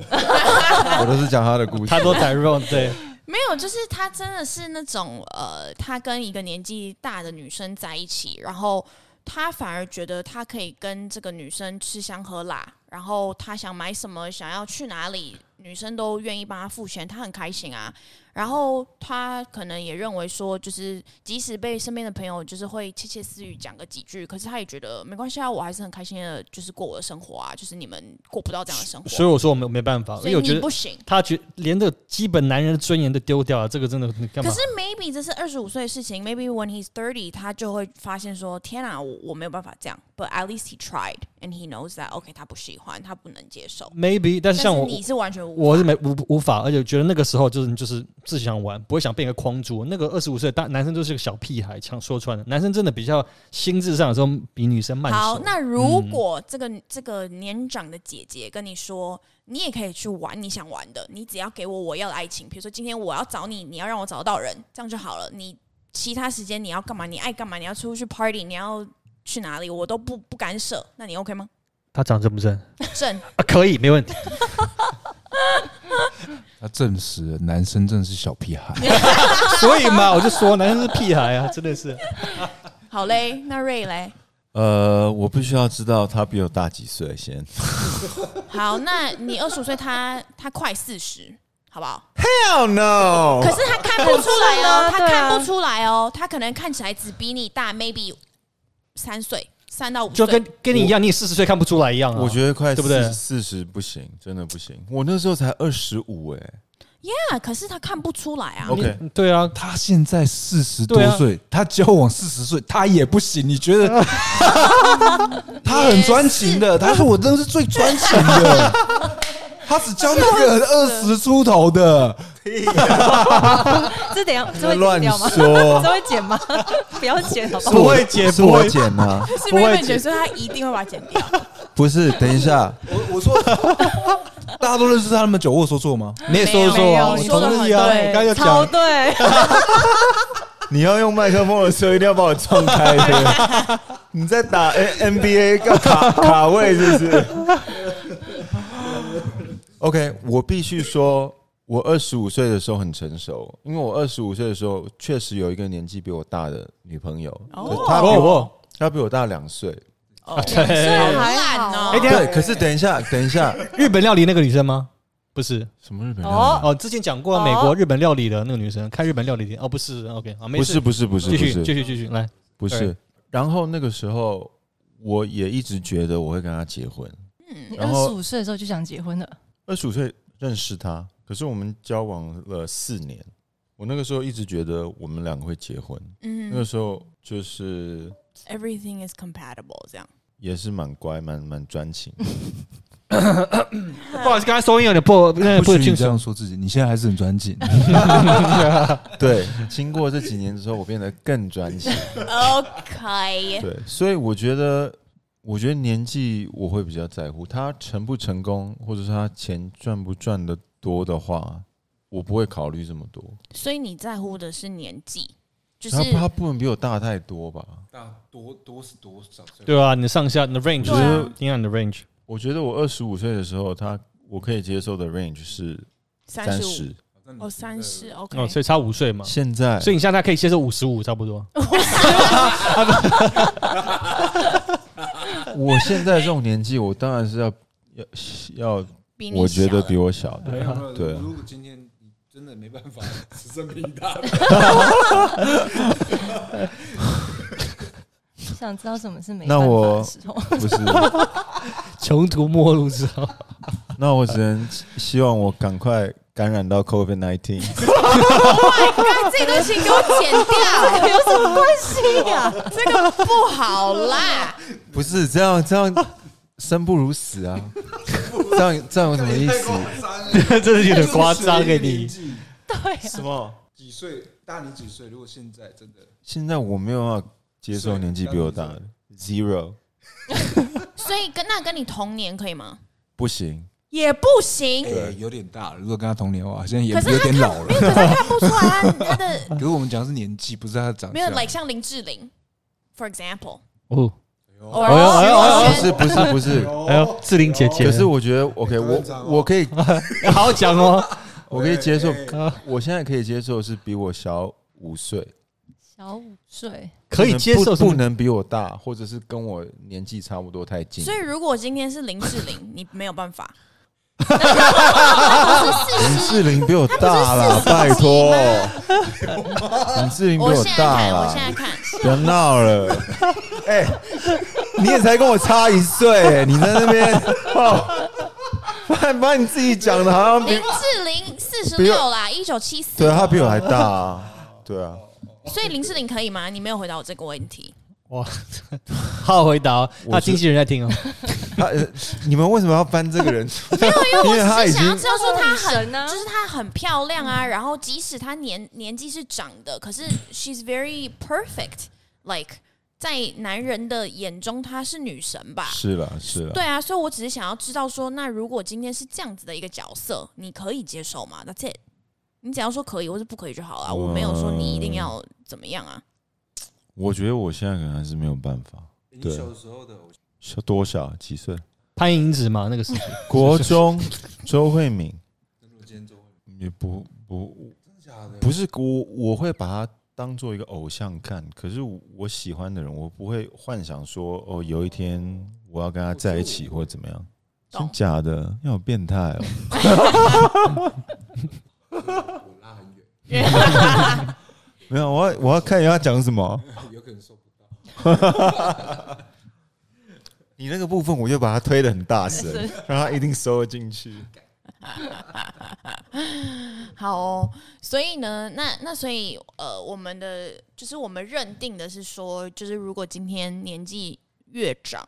我都是讲他的故事。他都 Tyrone，对，没有，就是他真的是那种呃，他跟一个年纪大的女生在一起，然后他反而觉得他可以跟这个女生吃香喝辣，然后他想买什么，想要去哪里。女生都愿意帮他付钱，他很开心啊。然后他可能也认为说，就是即使被身边的朋友就是会窃窃私语讲个几句，可是他也觉得没关系啊，我还是很开心的，就是过我的生活啊。就是你们过不到这样的生活，所以我说我没没办法，所以我觉得不行。他觉连这基本男人的尊严都丢掉了，这个真的干嘛？可是 maybe 这是二十五岁的事情，maybe when he's thirty，他就会发现说，天啊，我我没有办法这样。But at least he tried and he knows that OK，他不喜欢，他不能接受。Maybe，但是像我，你是完全我是没无无法，而且觉得那个时候就是就是自己想玩，不会。想变个框住，那个二十五岁大男生就是个小屁孩，强说穿了。男生真的比较心智上的时候比女生慢。好，那如果这个这个年长的姐姐跟你说，你也可以去玩你想玩的，你只要给我我要的爱情，比如说今天我要找你，你要让我找到人，这样就好了。你其他时间你要干嘛？你爱干嘛？你要出去 party，你要去哪里？我都不不干涉。那你 OK 吗？他长正不正？正 啊，可以，没问题。他证实了男生真的是小屁孩，所以嘛，我就说男生是屁孩啊，真的是。好嘞，那瑞嘞？呃，我必须要知道他比我大几岁先。好，那你二十五岁，他他快四十，好不好？Hell no！可是他看不出来哦，他看不出来哦，他可能看起来只比你大，maybe 三岁，三到五岁，就跟跟你一样，你四十岁看不出来一样啊。我觉得快对不对四四十不行，真的不行。我那时候才二十五哎。Yeah，可是他看不出来啊。OK，对啊，他现在四十多岁，他交往四十岁，他也不行。你觉得 他很专情的？他说我真的是最专情的，他只教那个二十出头的。这等一下这会乱剪掉吗？说 这会剪吗？不要剪好不好？不会剪，是我不会剪啊，是不会 Raymond 姐说他一定会把它剪掉。不是。等一下，我我说，大家都认识他那么久，我有说错吗？你也说说啊，同意啊。刚刚就讲，对，你要用麦克风的时候一定要把我撞开的。你在打 N NBA 要卡卡位是不是？OK，我必须说，我二十五岁的时候很成熟，因为我二十五岁的时候确实有一个年纪比我大的女朋友，哦她比我哦，她比我大两岁。哦，对好还好烂哦。哎等一下对，可是等一下，等一下，日本料理那个女生吗？不是什么日本人？哦哦，之前讲过哦美国日本料理的那个女生，开日本料理店哦，不是，OK，好，没事不是，不是，不是，继续，继续继续来，不是。然后那个时候，我也一直觉得我会跟她结婚。嗯你二十五岁的时候就想结婚了，二十五岁认识他，可是我们交往了四年。我那个时候一直觉得我们两个会结婚，嗯那个嗯时候就是，everything is compatible 这样。也是蛮乖、蛮蛮专情。不好意思，刚才收音有点不那不许你这样。说自己，你现在还是很专情。对，经过这几年之后，我变得更专情。OK，对，所以我觉得，我觉得年纪我会比较在乎，他成不成功，或者是他钱赚不赚的多的话，我不会考虑这么多。所以你在乎的是年纪，就是他他不能比我大太多吧？大多多是多少岁？对啊，你的上下你的 range，对啊你看你的 range，我觉得我二十五岁的时候，他我可以接受的 range 是三十五三十。哦，三十 OK，哦，所以差五岁嘛，现在，所以你现在可以接受五十五差不多。我现在这种年纪，我当然是要要要，比你我觉得小比我小的。对啊对如果今天你真的没办法，只剩比你大，想知道什么是没办法那我的时候。不是，穷途末路之后，那我只能希望我赶快感染到 COVID nineteen。干这个东西给我剪掉，有什么关系呀？这个不好啦。不是这样，这样生不如死啊！这样这样有什么意思？真的有点夸张给你。对啊，什么？几岁大你几岁？如果现在真的现在我没有办法接受年纪比我大的 zero，所以跟那跟你同年可以吗？不行。也不行，哎有点大了，如果跟他同年的话，现在也是有点老了。可是看不出来他他的 可是我们讲的是年纪，不是他的长相。没有，like 像林志玲，for example，哦，哦哎呦哎呦哎呦不是不是不是，哎呦志玲姐姐，可是我觉得 OK，我我可以 好好讲哦。我可以接受啊，我现在可以接受是比我小五岁，小五岁，可以接受不能比我大，或者是跟我年纪差不多太近。所以如果今天是林志玲，你没有办法。林志玲比我大啦，拜托，林志玲比我现在大看，我现啦，在看，不要闹了。哎，你也才跟我差一岁，你在那边哦，把把你自己讲的好像比林志玲四十六啦，一九七四。对他比我还大啊，对啊。所以林志玲可以吗？你没有回答我这个问题。哇，好好回答哦。我是他经纪人在听哦。他呃你们为什么要翻这个人出来？因为他已经只是想要知道说她很，就是她很漂亮啊。然后即使她年年纪是长的，可是 she's very perfect，like 在男人的眼中她是女神吧？是了是了，对啊，所以我只是想要知道说，那如果今天是这样子的一个角色，你可以接受吗？That's it。你只要说可以或是不可以就好了，我没有说你一定要怎么样啊。我觉得我现在可能还是没有办法。对时候的小多少几岁？潘迎紫嘛，那个事情。国中 周慧敏也不不，真的假的？不是我，我会把他当做一个偶像看。可是我喜欢的人，我不会幻想说，哦，有一天我要跟他在一起或者怎么样。真假的？要有变态哦！我拉很远。没有，我要我要看你要讲什么。有可能收不到。你那个部分，我就把它推的很大声，让他一定收了进去。好，哦，所以呢，那那所以呃，我们的就是我们认定的是说，就是如果今天年纪越长，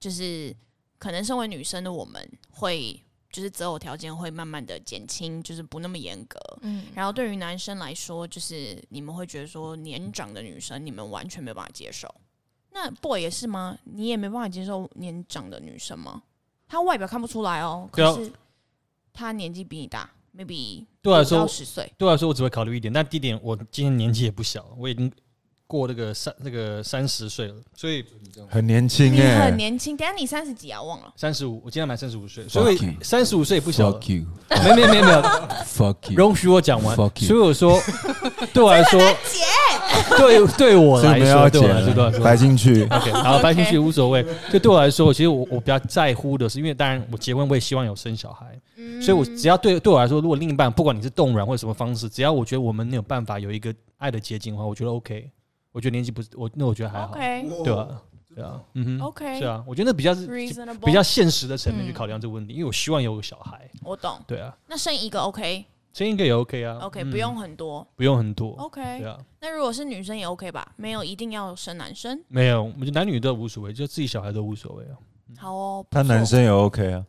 就是可能身为女生的我们会就是择偶条件会慢慢的减轻，就是不那么严格。嗯，然后对于男生来说，就是你们会觉得说年长的女生你们完全没有办法接受。那 boy 也是吗？你也没办法接受年长的女生吗？她外表看不出来哦，可是她年纪比你大，maybe 对我来说十岁。对我来说，我只会考虑一点。但第一点，我今年年纪也不小，我已经。过那个三那个三十岁了，所以很年轻哎，很年轻。等下你三十几啊？忘了，三十五。我今天满三十五岁，所以三十五岁也不小。Fuck you，没没没没有。Fuck you，容许我讲完。Fuck，所以我说，对我来说，对对我来说，对我来说，白进去。OK，好，白进去无所谓。就对我来说，其实我我比较在乎的是，因为当然我结婚我也希望有生小孩，所以我只要对对我来说，如果另一半不管你是冻卵或者什么方式，只要我觉得我们没有办法有一个爱的结晶的话，我觉得 OK。我觉得年纪不是我，那我觉得还好，对吧？对啊，嗯哼，OK，是啊，我觉得那比较是比较现实的层面去考量这个问题，因为我希望有个小孩。我懂，对啊，那生一个 OK，生一个也 OK 啊，OK，不用很多，不用很多，OK，对啊。那如果是女生也 OK 吧？没有一定要生男生，没有，我觉得男女都无所谓，就自己小孩都无所谓啊。好哦，他男生也 OK 啊。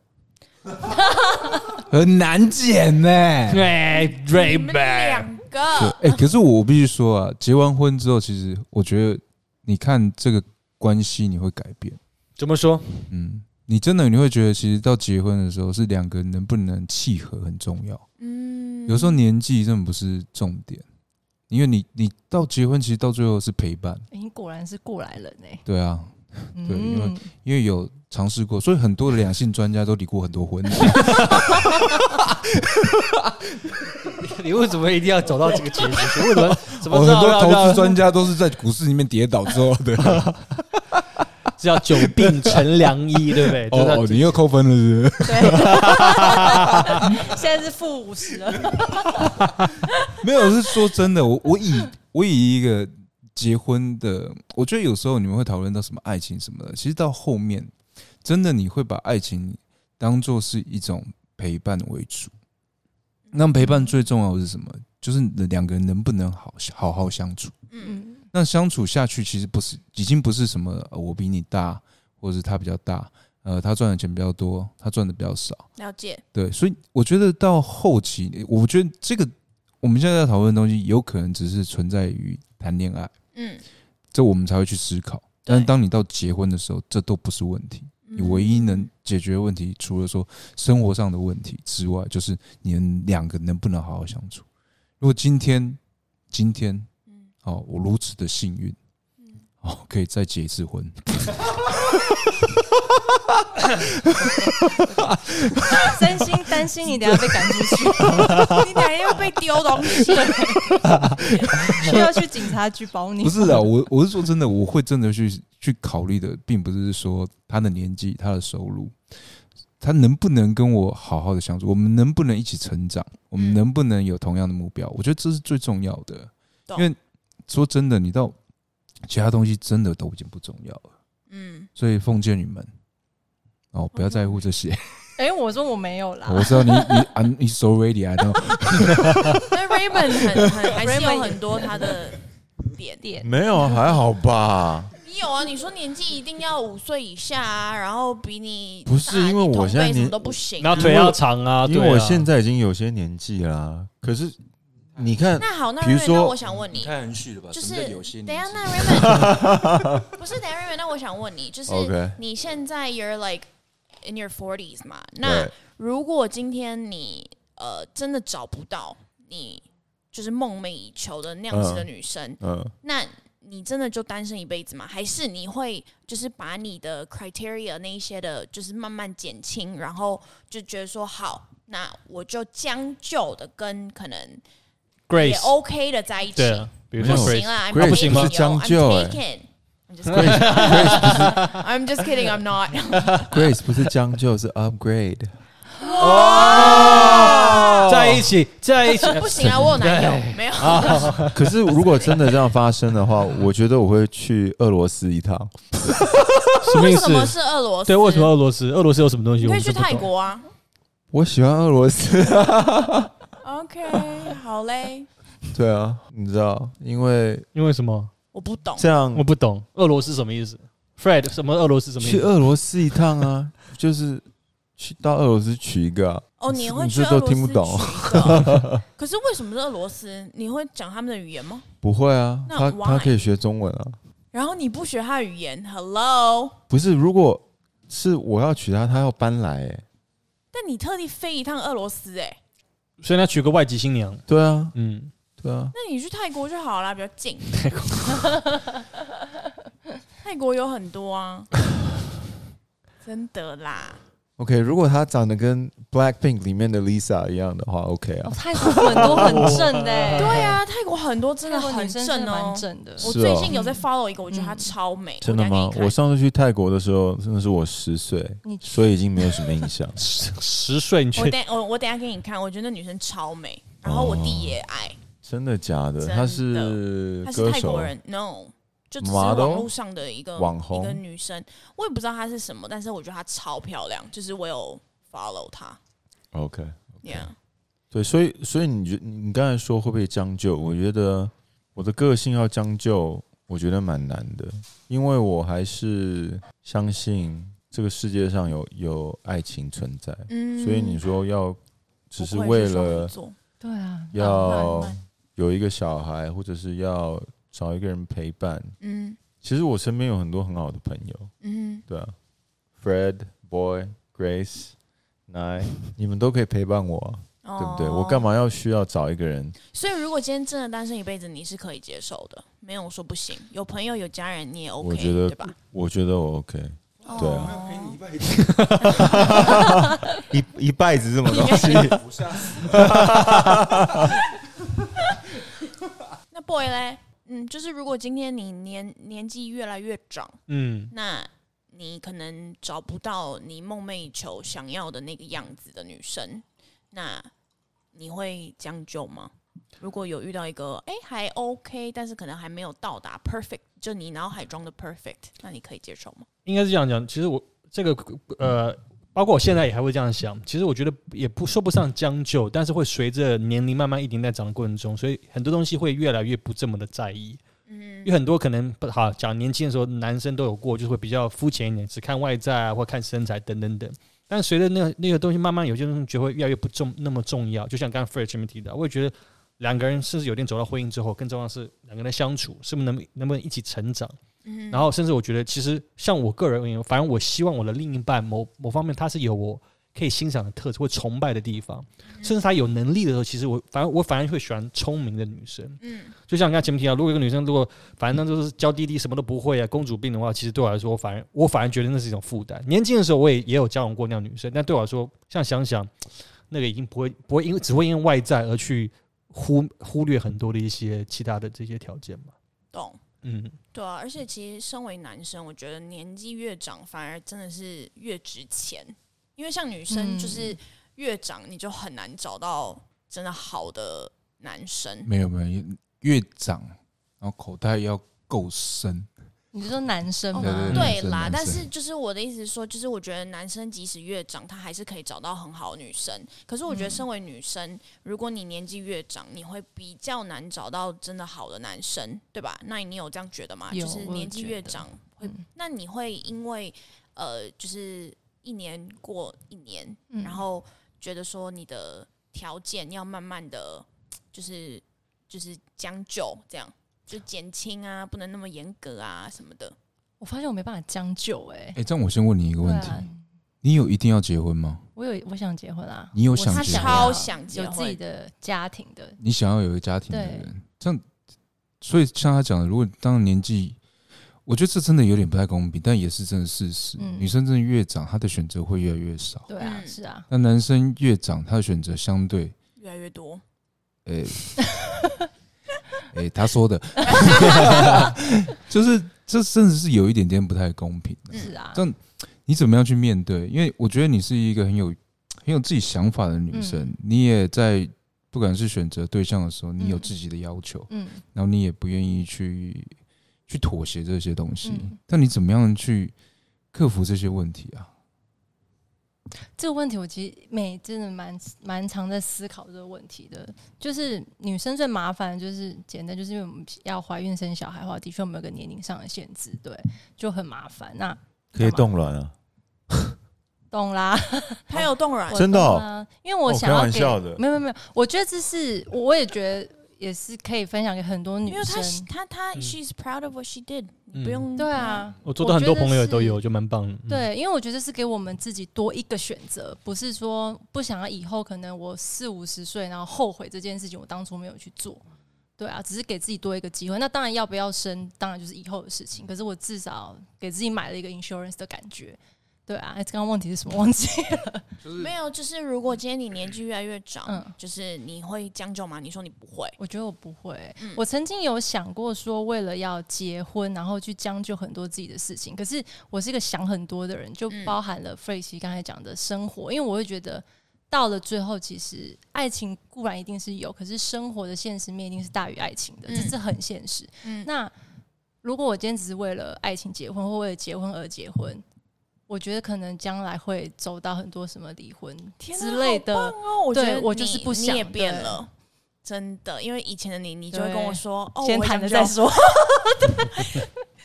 很难剪呢，对，两个。哎，可是我必须说啊，结完婚之后，其实我觉得，你看这个关系，你会改变。怎么说？嗯，你真的你会觉得，其实到结婚的时候，是两个人能不能契合很重要。嗯，有时候年纪真的不是重点，因为你你到结婚，其实到最后是陪伴。你果然是过来人哎。对啊。对，因为因为有尝试过，所以很多的两性专家都离过很多婚。你为什么一定要走到这个结局？为什么？怎么很多投资专家都是在股市里面跌倒之后的？这叫久病成良医，对不对？哦，你又扣分了，是？对，现在是负五十了。没有，是说真的，我我以我以一个。结婚的，我觉得有时候你们会讨论到什么爱情什么的，其实到后面，真的你会把爱情当做是一种陪伴为主。那陪伴最重要的是什么？就是两个人能不能好好好相处。嗯，那相处下去，其实不是已经不是什么我比你大，或者是他比较大，呃，他赚的钱比较多，他赚的比较少。了解。对，所以我觉得到后期，我觉得这个我们现在在讨论的东西，有可能只是存在于谈恋爱。嗯，这我们才会去思考。但是当你到结婚的时候，这都不是问题。你唯一能解决问题，除了说生活上的问题之外，就是你们两个能不能好好相处。如果今天，今天，嗯，哦，我如此的幸运，嗯，哦，可以再结一次婚。真心担心你等下被赶出去，你等下又被丢东西，需要去警察局保你。不是的，我我是说真的，我会真的去去考虑的，并不是说他的年纪、他的收入，他能不能跟我好好的相处，我们能不能一起成长，我们能不能有同样的目标？我觉得这是最重要的。因为说真的，你到其他东西真的都已经不重要了。嗯，所以奉劝你们。哦，不要在乎这些。哎，我说我没有啦。我知道你你啊，你 so ready，I know。那 Raymond 很很 还是有很多他的点点。没有，还好吧。你有啊？你说年纪一定要五岁以下啊，然后比你不是因为我现在什么都不行，然后腿要长啊。因为我现在已经有些年纪啦。可是你看，那好，那比如说，我想问你，太含蓄了吧？就是有些等下，那 Raymond 不是等下 Raymond，那我想问你，就是你现在 you're like。In your forties 嘛，那如果今天你呃真的找不到你就是梦寐以求的那样子的女生，嗯，那你真的就单身一辈子吗？还是你会就是把你的 criteria 那一些的，就是慢慢减轻，然后就觉得说好，那我就将就的跟可能也 Grace OK 的在一起。对啊，比如说不 Grace 行啦 Grace，I'm 不行吗将就. I'm just kidding. I'm just kidding. I'm not. Grace 不是将就，是 upgrade。哦，在一起，在一起，不行啊，我有男友，没有。可是如果真的这样发生的话，我觉得我会去俄罗斯一趟。什么意思？为什么是俄罗斯？对，为什么俄罗斯？俄罗斯有什么东西？你可以去泰。国啊。我喜欢俄罗斯。OK，好嘞。对啊，你知道，因为因为什么？我不懂。这样我不懂俄罗斯什么意思。Fred，什么俄罗斯什么意思？去俄罗斯一趟啊，就是去到俄罗斯娶一个啊。哦，你会你这都去俄罗斯听不懂 可是为什么是俄罗斯？你会讲他们的语言吗？不会啊，那他 why？他可以学中文啊。然后你不学他的语言，Hello？不是，如果是我要娶她，她要搬来、欸，但你特地飞一趟俄罗斯，哎，所以他娶个外籍新娘。对啊，嗯，对啊，那你去泰国就好啦，比较近。泰国 泰国有很多啊，真的啦。OK，如果她长得跟 Blackpink 里面的 Lisa 一样的话，OK 哦啊，，泰国很多很正的欸，对啊，泰国很多真的很正哦蛮。正的。是哦我最近有在 follow 一个，我觉得她嗯超美。真的吗我上次去泰国的时候，真的是我十岁，所以已经没有什么印象。十 十岁你我等我我等下给你看，我觉得那女生超美，然后我弟也爱，真的假的？她是她是歌手？泰国，人，no，就只是 Model？网络上的一个网红？一个女生，我也不知道她是什么，但是我觉得她超漂亮，就是我有 follow 她。OK，，yeah，对，所以所以你觉你刚才说会不会将就？我觉得我的个性要将就，我觉得蛮难的，因为我还是相信这个世界上有有爱情存在，嗯。所以你说要只是为了座。对啊，要有一个小孩，或者是要找一个人陪伴。嗯其实我身边有很多很好的朋友，嗯，对啊，Fred、Boy、Grace、Nine，你们都可以陪伴我啊、对不对？我干嘛？要需要找一个人？所以如果今天真的单身一辈子，你是可以接受的，没有说不行。有朋友有家人，你也 OK，我觉得对吧？我觉得我 OK，对啊 哦一一辈子这么东西，那 boy 嘞，嗯，就是如果今天你年年纪越来越长，嗯，那你可能找不到你梦寐以求想要的那个样子的女生，那你会将就吗？如果有遇到一个哎、还 OK，但是可能还没有到达 perfect，就你脑海中的 perfect，那你可以接受吗？应该是这样讲。其实我这个呃，包括我现在也还会这样想。其实我觉得也不说不上将就，但是会随着年龄慢慢一点在长的过程中，所以很多东西会越来越不这么的在意。嗯因为很多可能不好讲，年轻的时候男生都有过，就是会比较肤浅一点，只看外在啊，或看身材等等等。但随着那个那个东西慢慢有些东西就会越来越不重那么重要。就像刚刚 Fred 前面提到，我也觉得两个人甚至有点走到婚姻之后，更重要的是两个人的相处是不是能能不能一起成长。嗯然后甚至我觉得，其实像我个人而言，反正我希望我的另一半某某方面他是有我可以欣赏的特质或崇拜的地方，甚至他有能力的时候，其实我反正我反而会喜欢聪明的女生。嗯就像刚才前面提到，如果一个女生如果反正就是娇滴滴什么都不会啊，公主病的话，其实对我来说，我反而我反而觉得那是一种负担。年轻的时候我也也有交往过那样女生，但对我来说，像想想那个已经不会不会因为只会因为外在而去忽忽略很多的一些其他的这些条件嘛。懂。嗯，对啊，而且其实身为男生，我觉得年纪越长，反而真的是越值钱。因为像女生，嗯就是越长你就很难找到真的好的男生。没有没有，越长，然后口袋要够深，你是说男生吗？对啦，但是就是我的意思是说，就是我觉得男生即使越长，他还是可以找到很好的女生。可是我觉得，嗯身为女生，如果你年纪越长，你会比较难找到真的好的男生，对吧？那你有这样觉得吗？有就是年纪越长，会嗯那你会因为呃，就是一年过一年，嗯然后觉得说你的条件要慢慢的，就是就是将就这样。就减轻啊，不能那么严格啊，什么的。我发现我没办法将就哎、哎，这样我先问你一个问题啊，你有一定要结婚吗？我有我想结婚啊，你有想结婚？超想结有自己，的家庭的，你想要有一个家庭的人，这样所以像他讲的，如果当年纪，我觉得这真的有点不太公平，但也是真的事实。女生真的越长，她的选择会越来越少。对啊，是啊。那男生越长，他的选择相对越来越多。诶，诶，他说的，就是这甚至是有一点点不太公平。是啊，这你怎么样去面对？因为我觉得你是一个很有很有自己想法的女生，你也在不管是选择对象的时候，你有自己的要求，嗯，然后你也不愿意去去妥协这些东西。但你怎么样去克服这些问题啊？这个问题我其实每真的蛮蛮常在思考这个问题的，就是女生最麻烦的就是简单，就是因为我们要怀孕生小孩的话，的确我们有个年龄上的限制，对，就很麻烦。那可以冻卵啊？懂啦，他有冻卵，真的？因为我想要开玩笑的，没有没有，我觉得这是我也觉得。也是可以分享给很多女生，因为她她她，she's proud of what she did，不用对啊，我做的很多朋友都有，就蛮棒。对，因为我觉得是给我们自己多一个选择，不是说不想要以后可能我四五十岁然后后悔这件事情，我当初没有去做。对啊，只是给自己多一个机会。那当然要不要生，当然就是以后的事情。可是我至少给自己买了一个 insurance 的感觉。对啊，刚刚问题是什么？忘记了。没有，就是如果今天你年纪越来越长，嗯，就是你会将就吗？你说你不会，我觉得我不会。我曾经有想过说，为了要结婚，然后去将就很多自己的事情。可是我是一个想很多的人，就包含了 f r e e 刚才讲的生活，因为我会觉得到了最后，其实爱情固然一定是有，可是生活的现实面一定是大于爱情的，这是很现实。嗯，那如果我今天只是为了爱情结婚，或为了结婚而结婚？我觉得可能将来会走到很多什么离婚之类的哦。对我就是不想变了，真的，因为以前的你，你就会跟我说：“哦，先谈了再说。”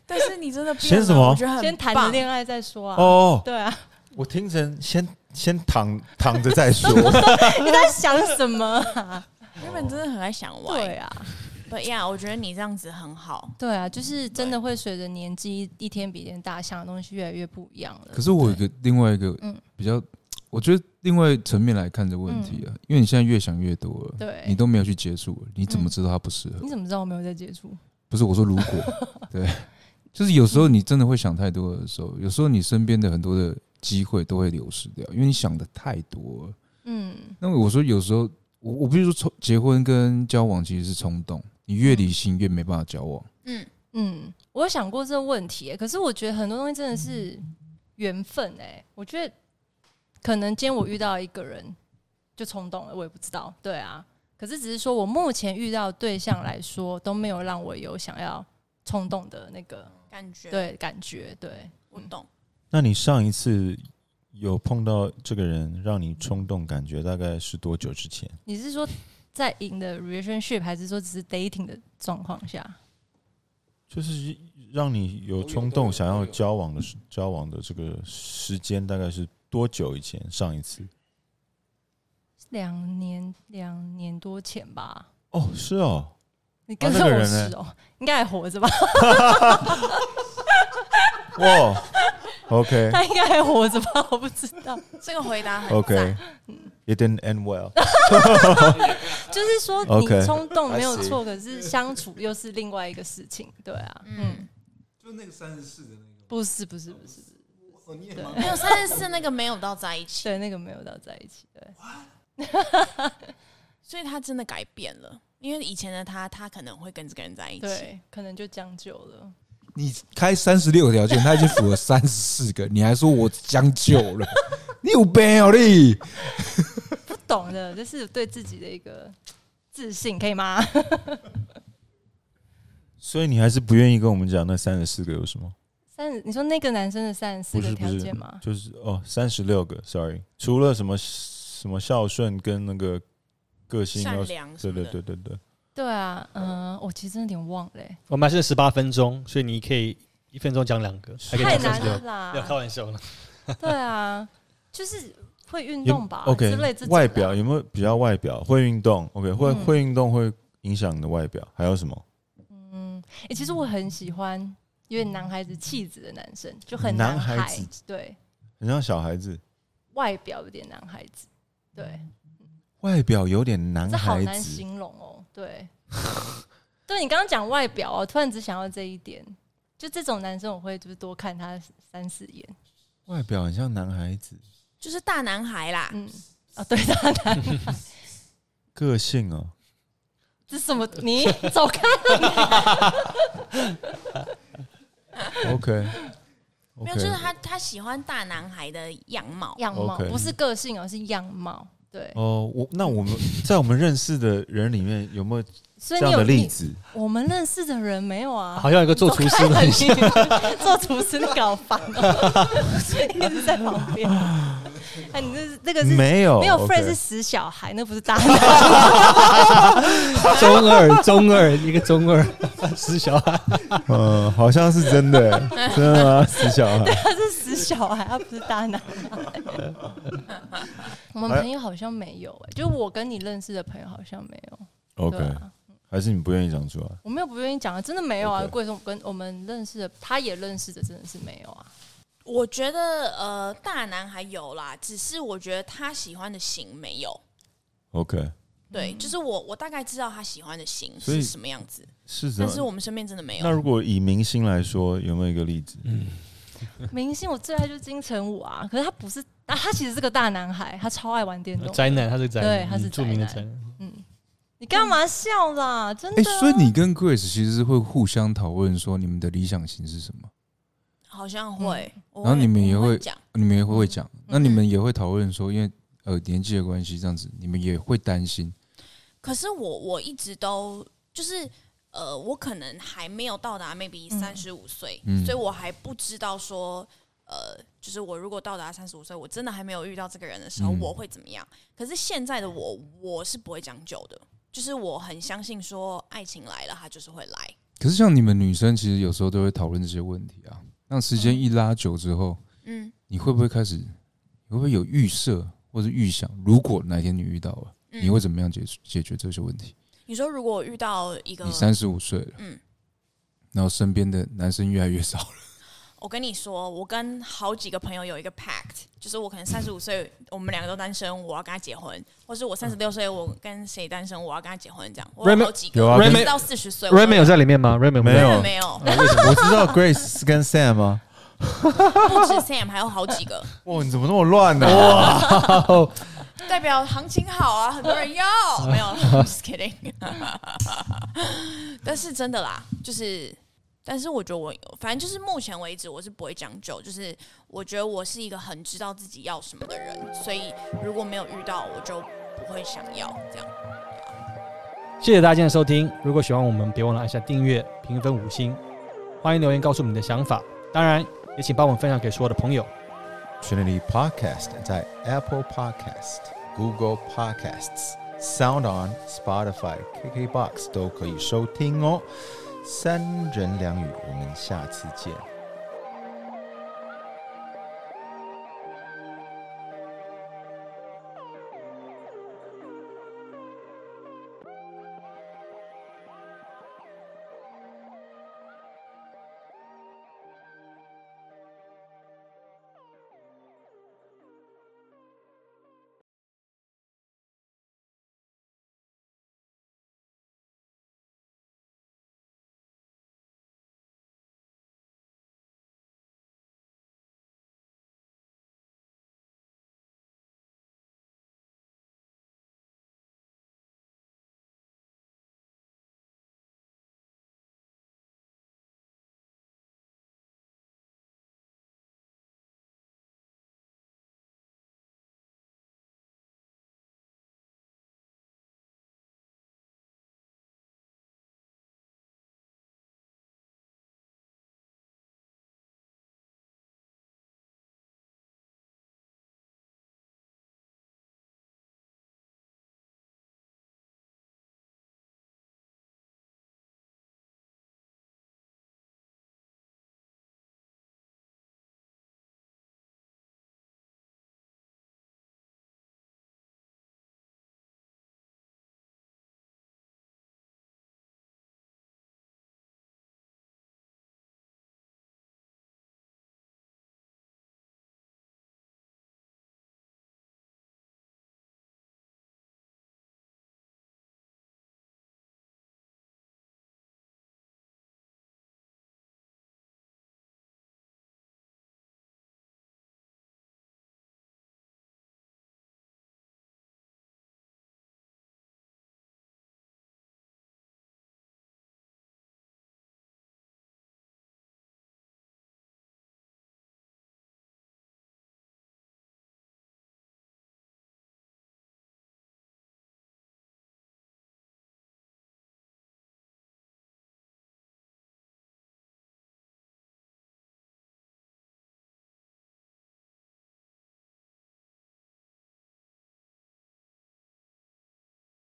但是你真的先什么？先谈着恋爱再说啊！哦，对啊，我听成先先躺躺着再说。你在想什么？原本真的很爱想歪。对啊。对呀，我觉得你这样子很好。对啊，就是真的会随着年纪一天比一天大，想的东西越来越不一样了。可是我有个另外一个，嗯，比较，我觉得另外层面来看这个问题啊，因为你现在越想越多了，对，你都没有去接触，你怎么知道它不适合？你怎么知道我没有在接触？不是我说如果，对，就是有时候你真的会想太多的时候，有时候你身边的很多的机会都会流失掉，因为你想的太多了。嗯，那么我说有时候我我比如说冲结婚跟交往其实是冲动。你越理性越没办法交往。嗯嗯，我有想过这个问题，可是我觉得很多东西真的是缘分哎。我觉得可能今天我遇到一个人就冲动了，我也不知道。对啊，可是只是说我目前遇到对象来说都没有让我有想要冲动的那个感觉。对，感觉对，我懂。那你上一次有碰到这个人让你冲动感觉大概是多久之前？你是说？在 in 的 relationship 还是说只是 dating 的状况下，就是让你有冲动想要交往的交往的这个时间大概是多久以前？上一次两年两年多前吧。哦，是哦，你跟着我是哦，应该还活着吧？哇，OK，他应该还活着吧？我不知道，这个回答很 OK。It didn't end well。就是说，你冲动没有错，可是相处又是另外一个事情，对啊，嗯，就那个三十四的那个，不是不是不是，没有三十四那个没有到在一起，对，那个没有到在一起，对，所以他真的改变了，因为以前的他，他可能会跟这个人在一起，对，可能就将就了。你开三十六条件，他已经符合三十四个，你还说我将就了？你有病哦你！不懂的，这是对自己的一个自信，可以吗？所以你还是不愿意跟我们讲那三十四个有什么？三十，你说那个男生的三十四个条件吗？就是哦，三十六个，sorry，除了什么什么孝顺跟那个个性善良，对对对对对。对啊，嗯，我其实真的有点忘了。我们还是十八分钟，所以你可以一分钟讲两个，太难了啦！要开玩笑了。对啊，就是会运动吧？OK，之类外表有没有比较外表会运动？OK，会会运动会影响你的外表？还有什么？嗯，哎，其实我很喜欢有点男孩子气质的男生，就很男孩子，对，很像小孩子，外表有点男孩子，对，外表有点男孩子，好难形容哦。对，对你刚刚讲外表哦，突然只想到这一点，就这种男生我会就是多看他三四眼，外表很像男孩子，就是大男孩啦。嗯，啊，对，大男孩，个性哦，这什么？你走开！OK，没有，就是他他喜欢大男孩的样貌，样貌不是个性，而是样貌。对哦，我那我们 在我们认识的人里面有没有这样的例子？我们认识的人没有啊，好像有个做厨师的，做厨师那个好烦哦，一直在旁边。哎，你这是这个是没有没有 friend 是死小孩，那不是大男。中二中二一个中二死小孩，嗯，好像是真的，真的吗？死小孩，他是死小孩，他不是大男孩。我们朋友好像没有哎，就我跟你认识的朋友好像没有。OK，还是你不愿意讲出来？我没有不愿意讲啊，真的没有啊。贵松跟我们认识的，他也认识的，真的是没有啊。我觉得呃，大男孩有啦，只是我觉得他喜欢的型没有。OK，对，就是我我大概知道他喜欢的型是什么样子，是，但是我们身边真的没有。那如果以明星来说，有没有一个例子？嗯，明星我最爱就是金城武啊，可是他不是啊，他其实是个大男孩，他超爱玩电动，宅男，他是宅男，对，他是著名的宅男。嗯，你干嘛笑啦？真的？所以你跟 Grace 其实是会互相讨论说你们的理想型是什么？好像会，然后你们也会讲，你们也会讲，那你们也会讨论说，因为呃年纪的关系，这样子你们也会担心。可是我我一直都就是呃，我可能还没有到达 maybe 三十五岁，所以我还不知道说呃，就是我如果到达三十五岁，我真的还没有遇到这个人的时候，我会怎么样？可是现在的我，我是不会将就的，就是我很相信说，爱情来了，它就是会来。可是像你们女生，其实有时候都会讨论这些问题啊。那时间一拉久之后，嗯，你会不会开始，你会不会有预设或者预想？如果哪天你遇到了，你会怎么样解解决这些问题？你说，如果遇到一个你三十五岁了，嗯，然后身边的男生越来越少了。我跟你说，我跟好几个朋友有一个 pact，就是我可能三十五岁，我们两个都单身，我要跟他结婚；或是我三十六岁，我跟谁单身，我要跟他结婚。这样，我有好几个，有啊，到四十岁，Raymond 有在里面吗？Raymond 没有，没有。我知道 Grace 是跟 Sam 吗？不止 Sam，还有好几个。哇，你怎么那么乱呢？哇，代表行情好啊，很多人要。没有，just kidding。但是真的啦，就是。但是我觉得我反正就是目前为止我是不会将就，就是我觉得我是一个很知道自己要什么的人，所以如果没有遇到，我就不会想要这样。谢谢大家今天的收听，如果喜欢我们，别忘了按下订阅、评分五星，欢迎留言告诉你的想法，当然也请帮我们分享给所有的朋友。Trinity Podcast 在 Apple Podcast、Google Podcasts、Sound On、Spotify、KKBox 都可以收听哦。三人两语，我们下次见。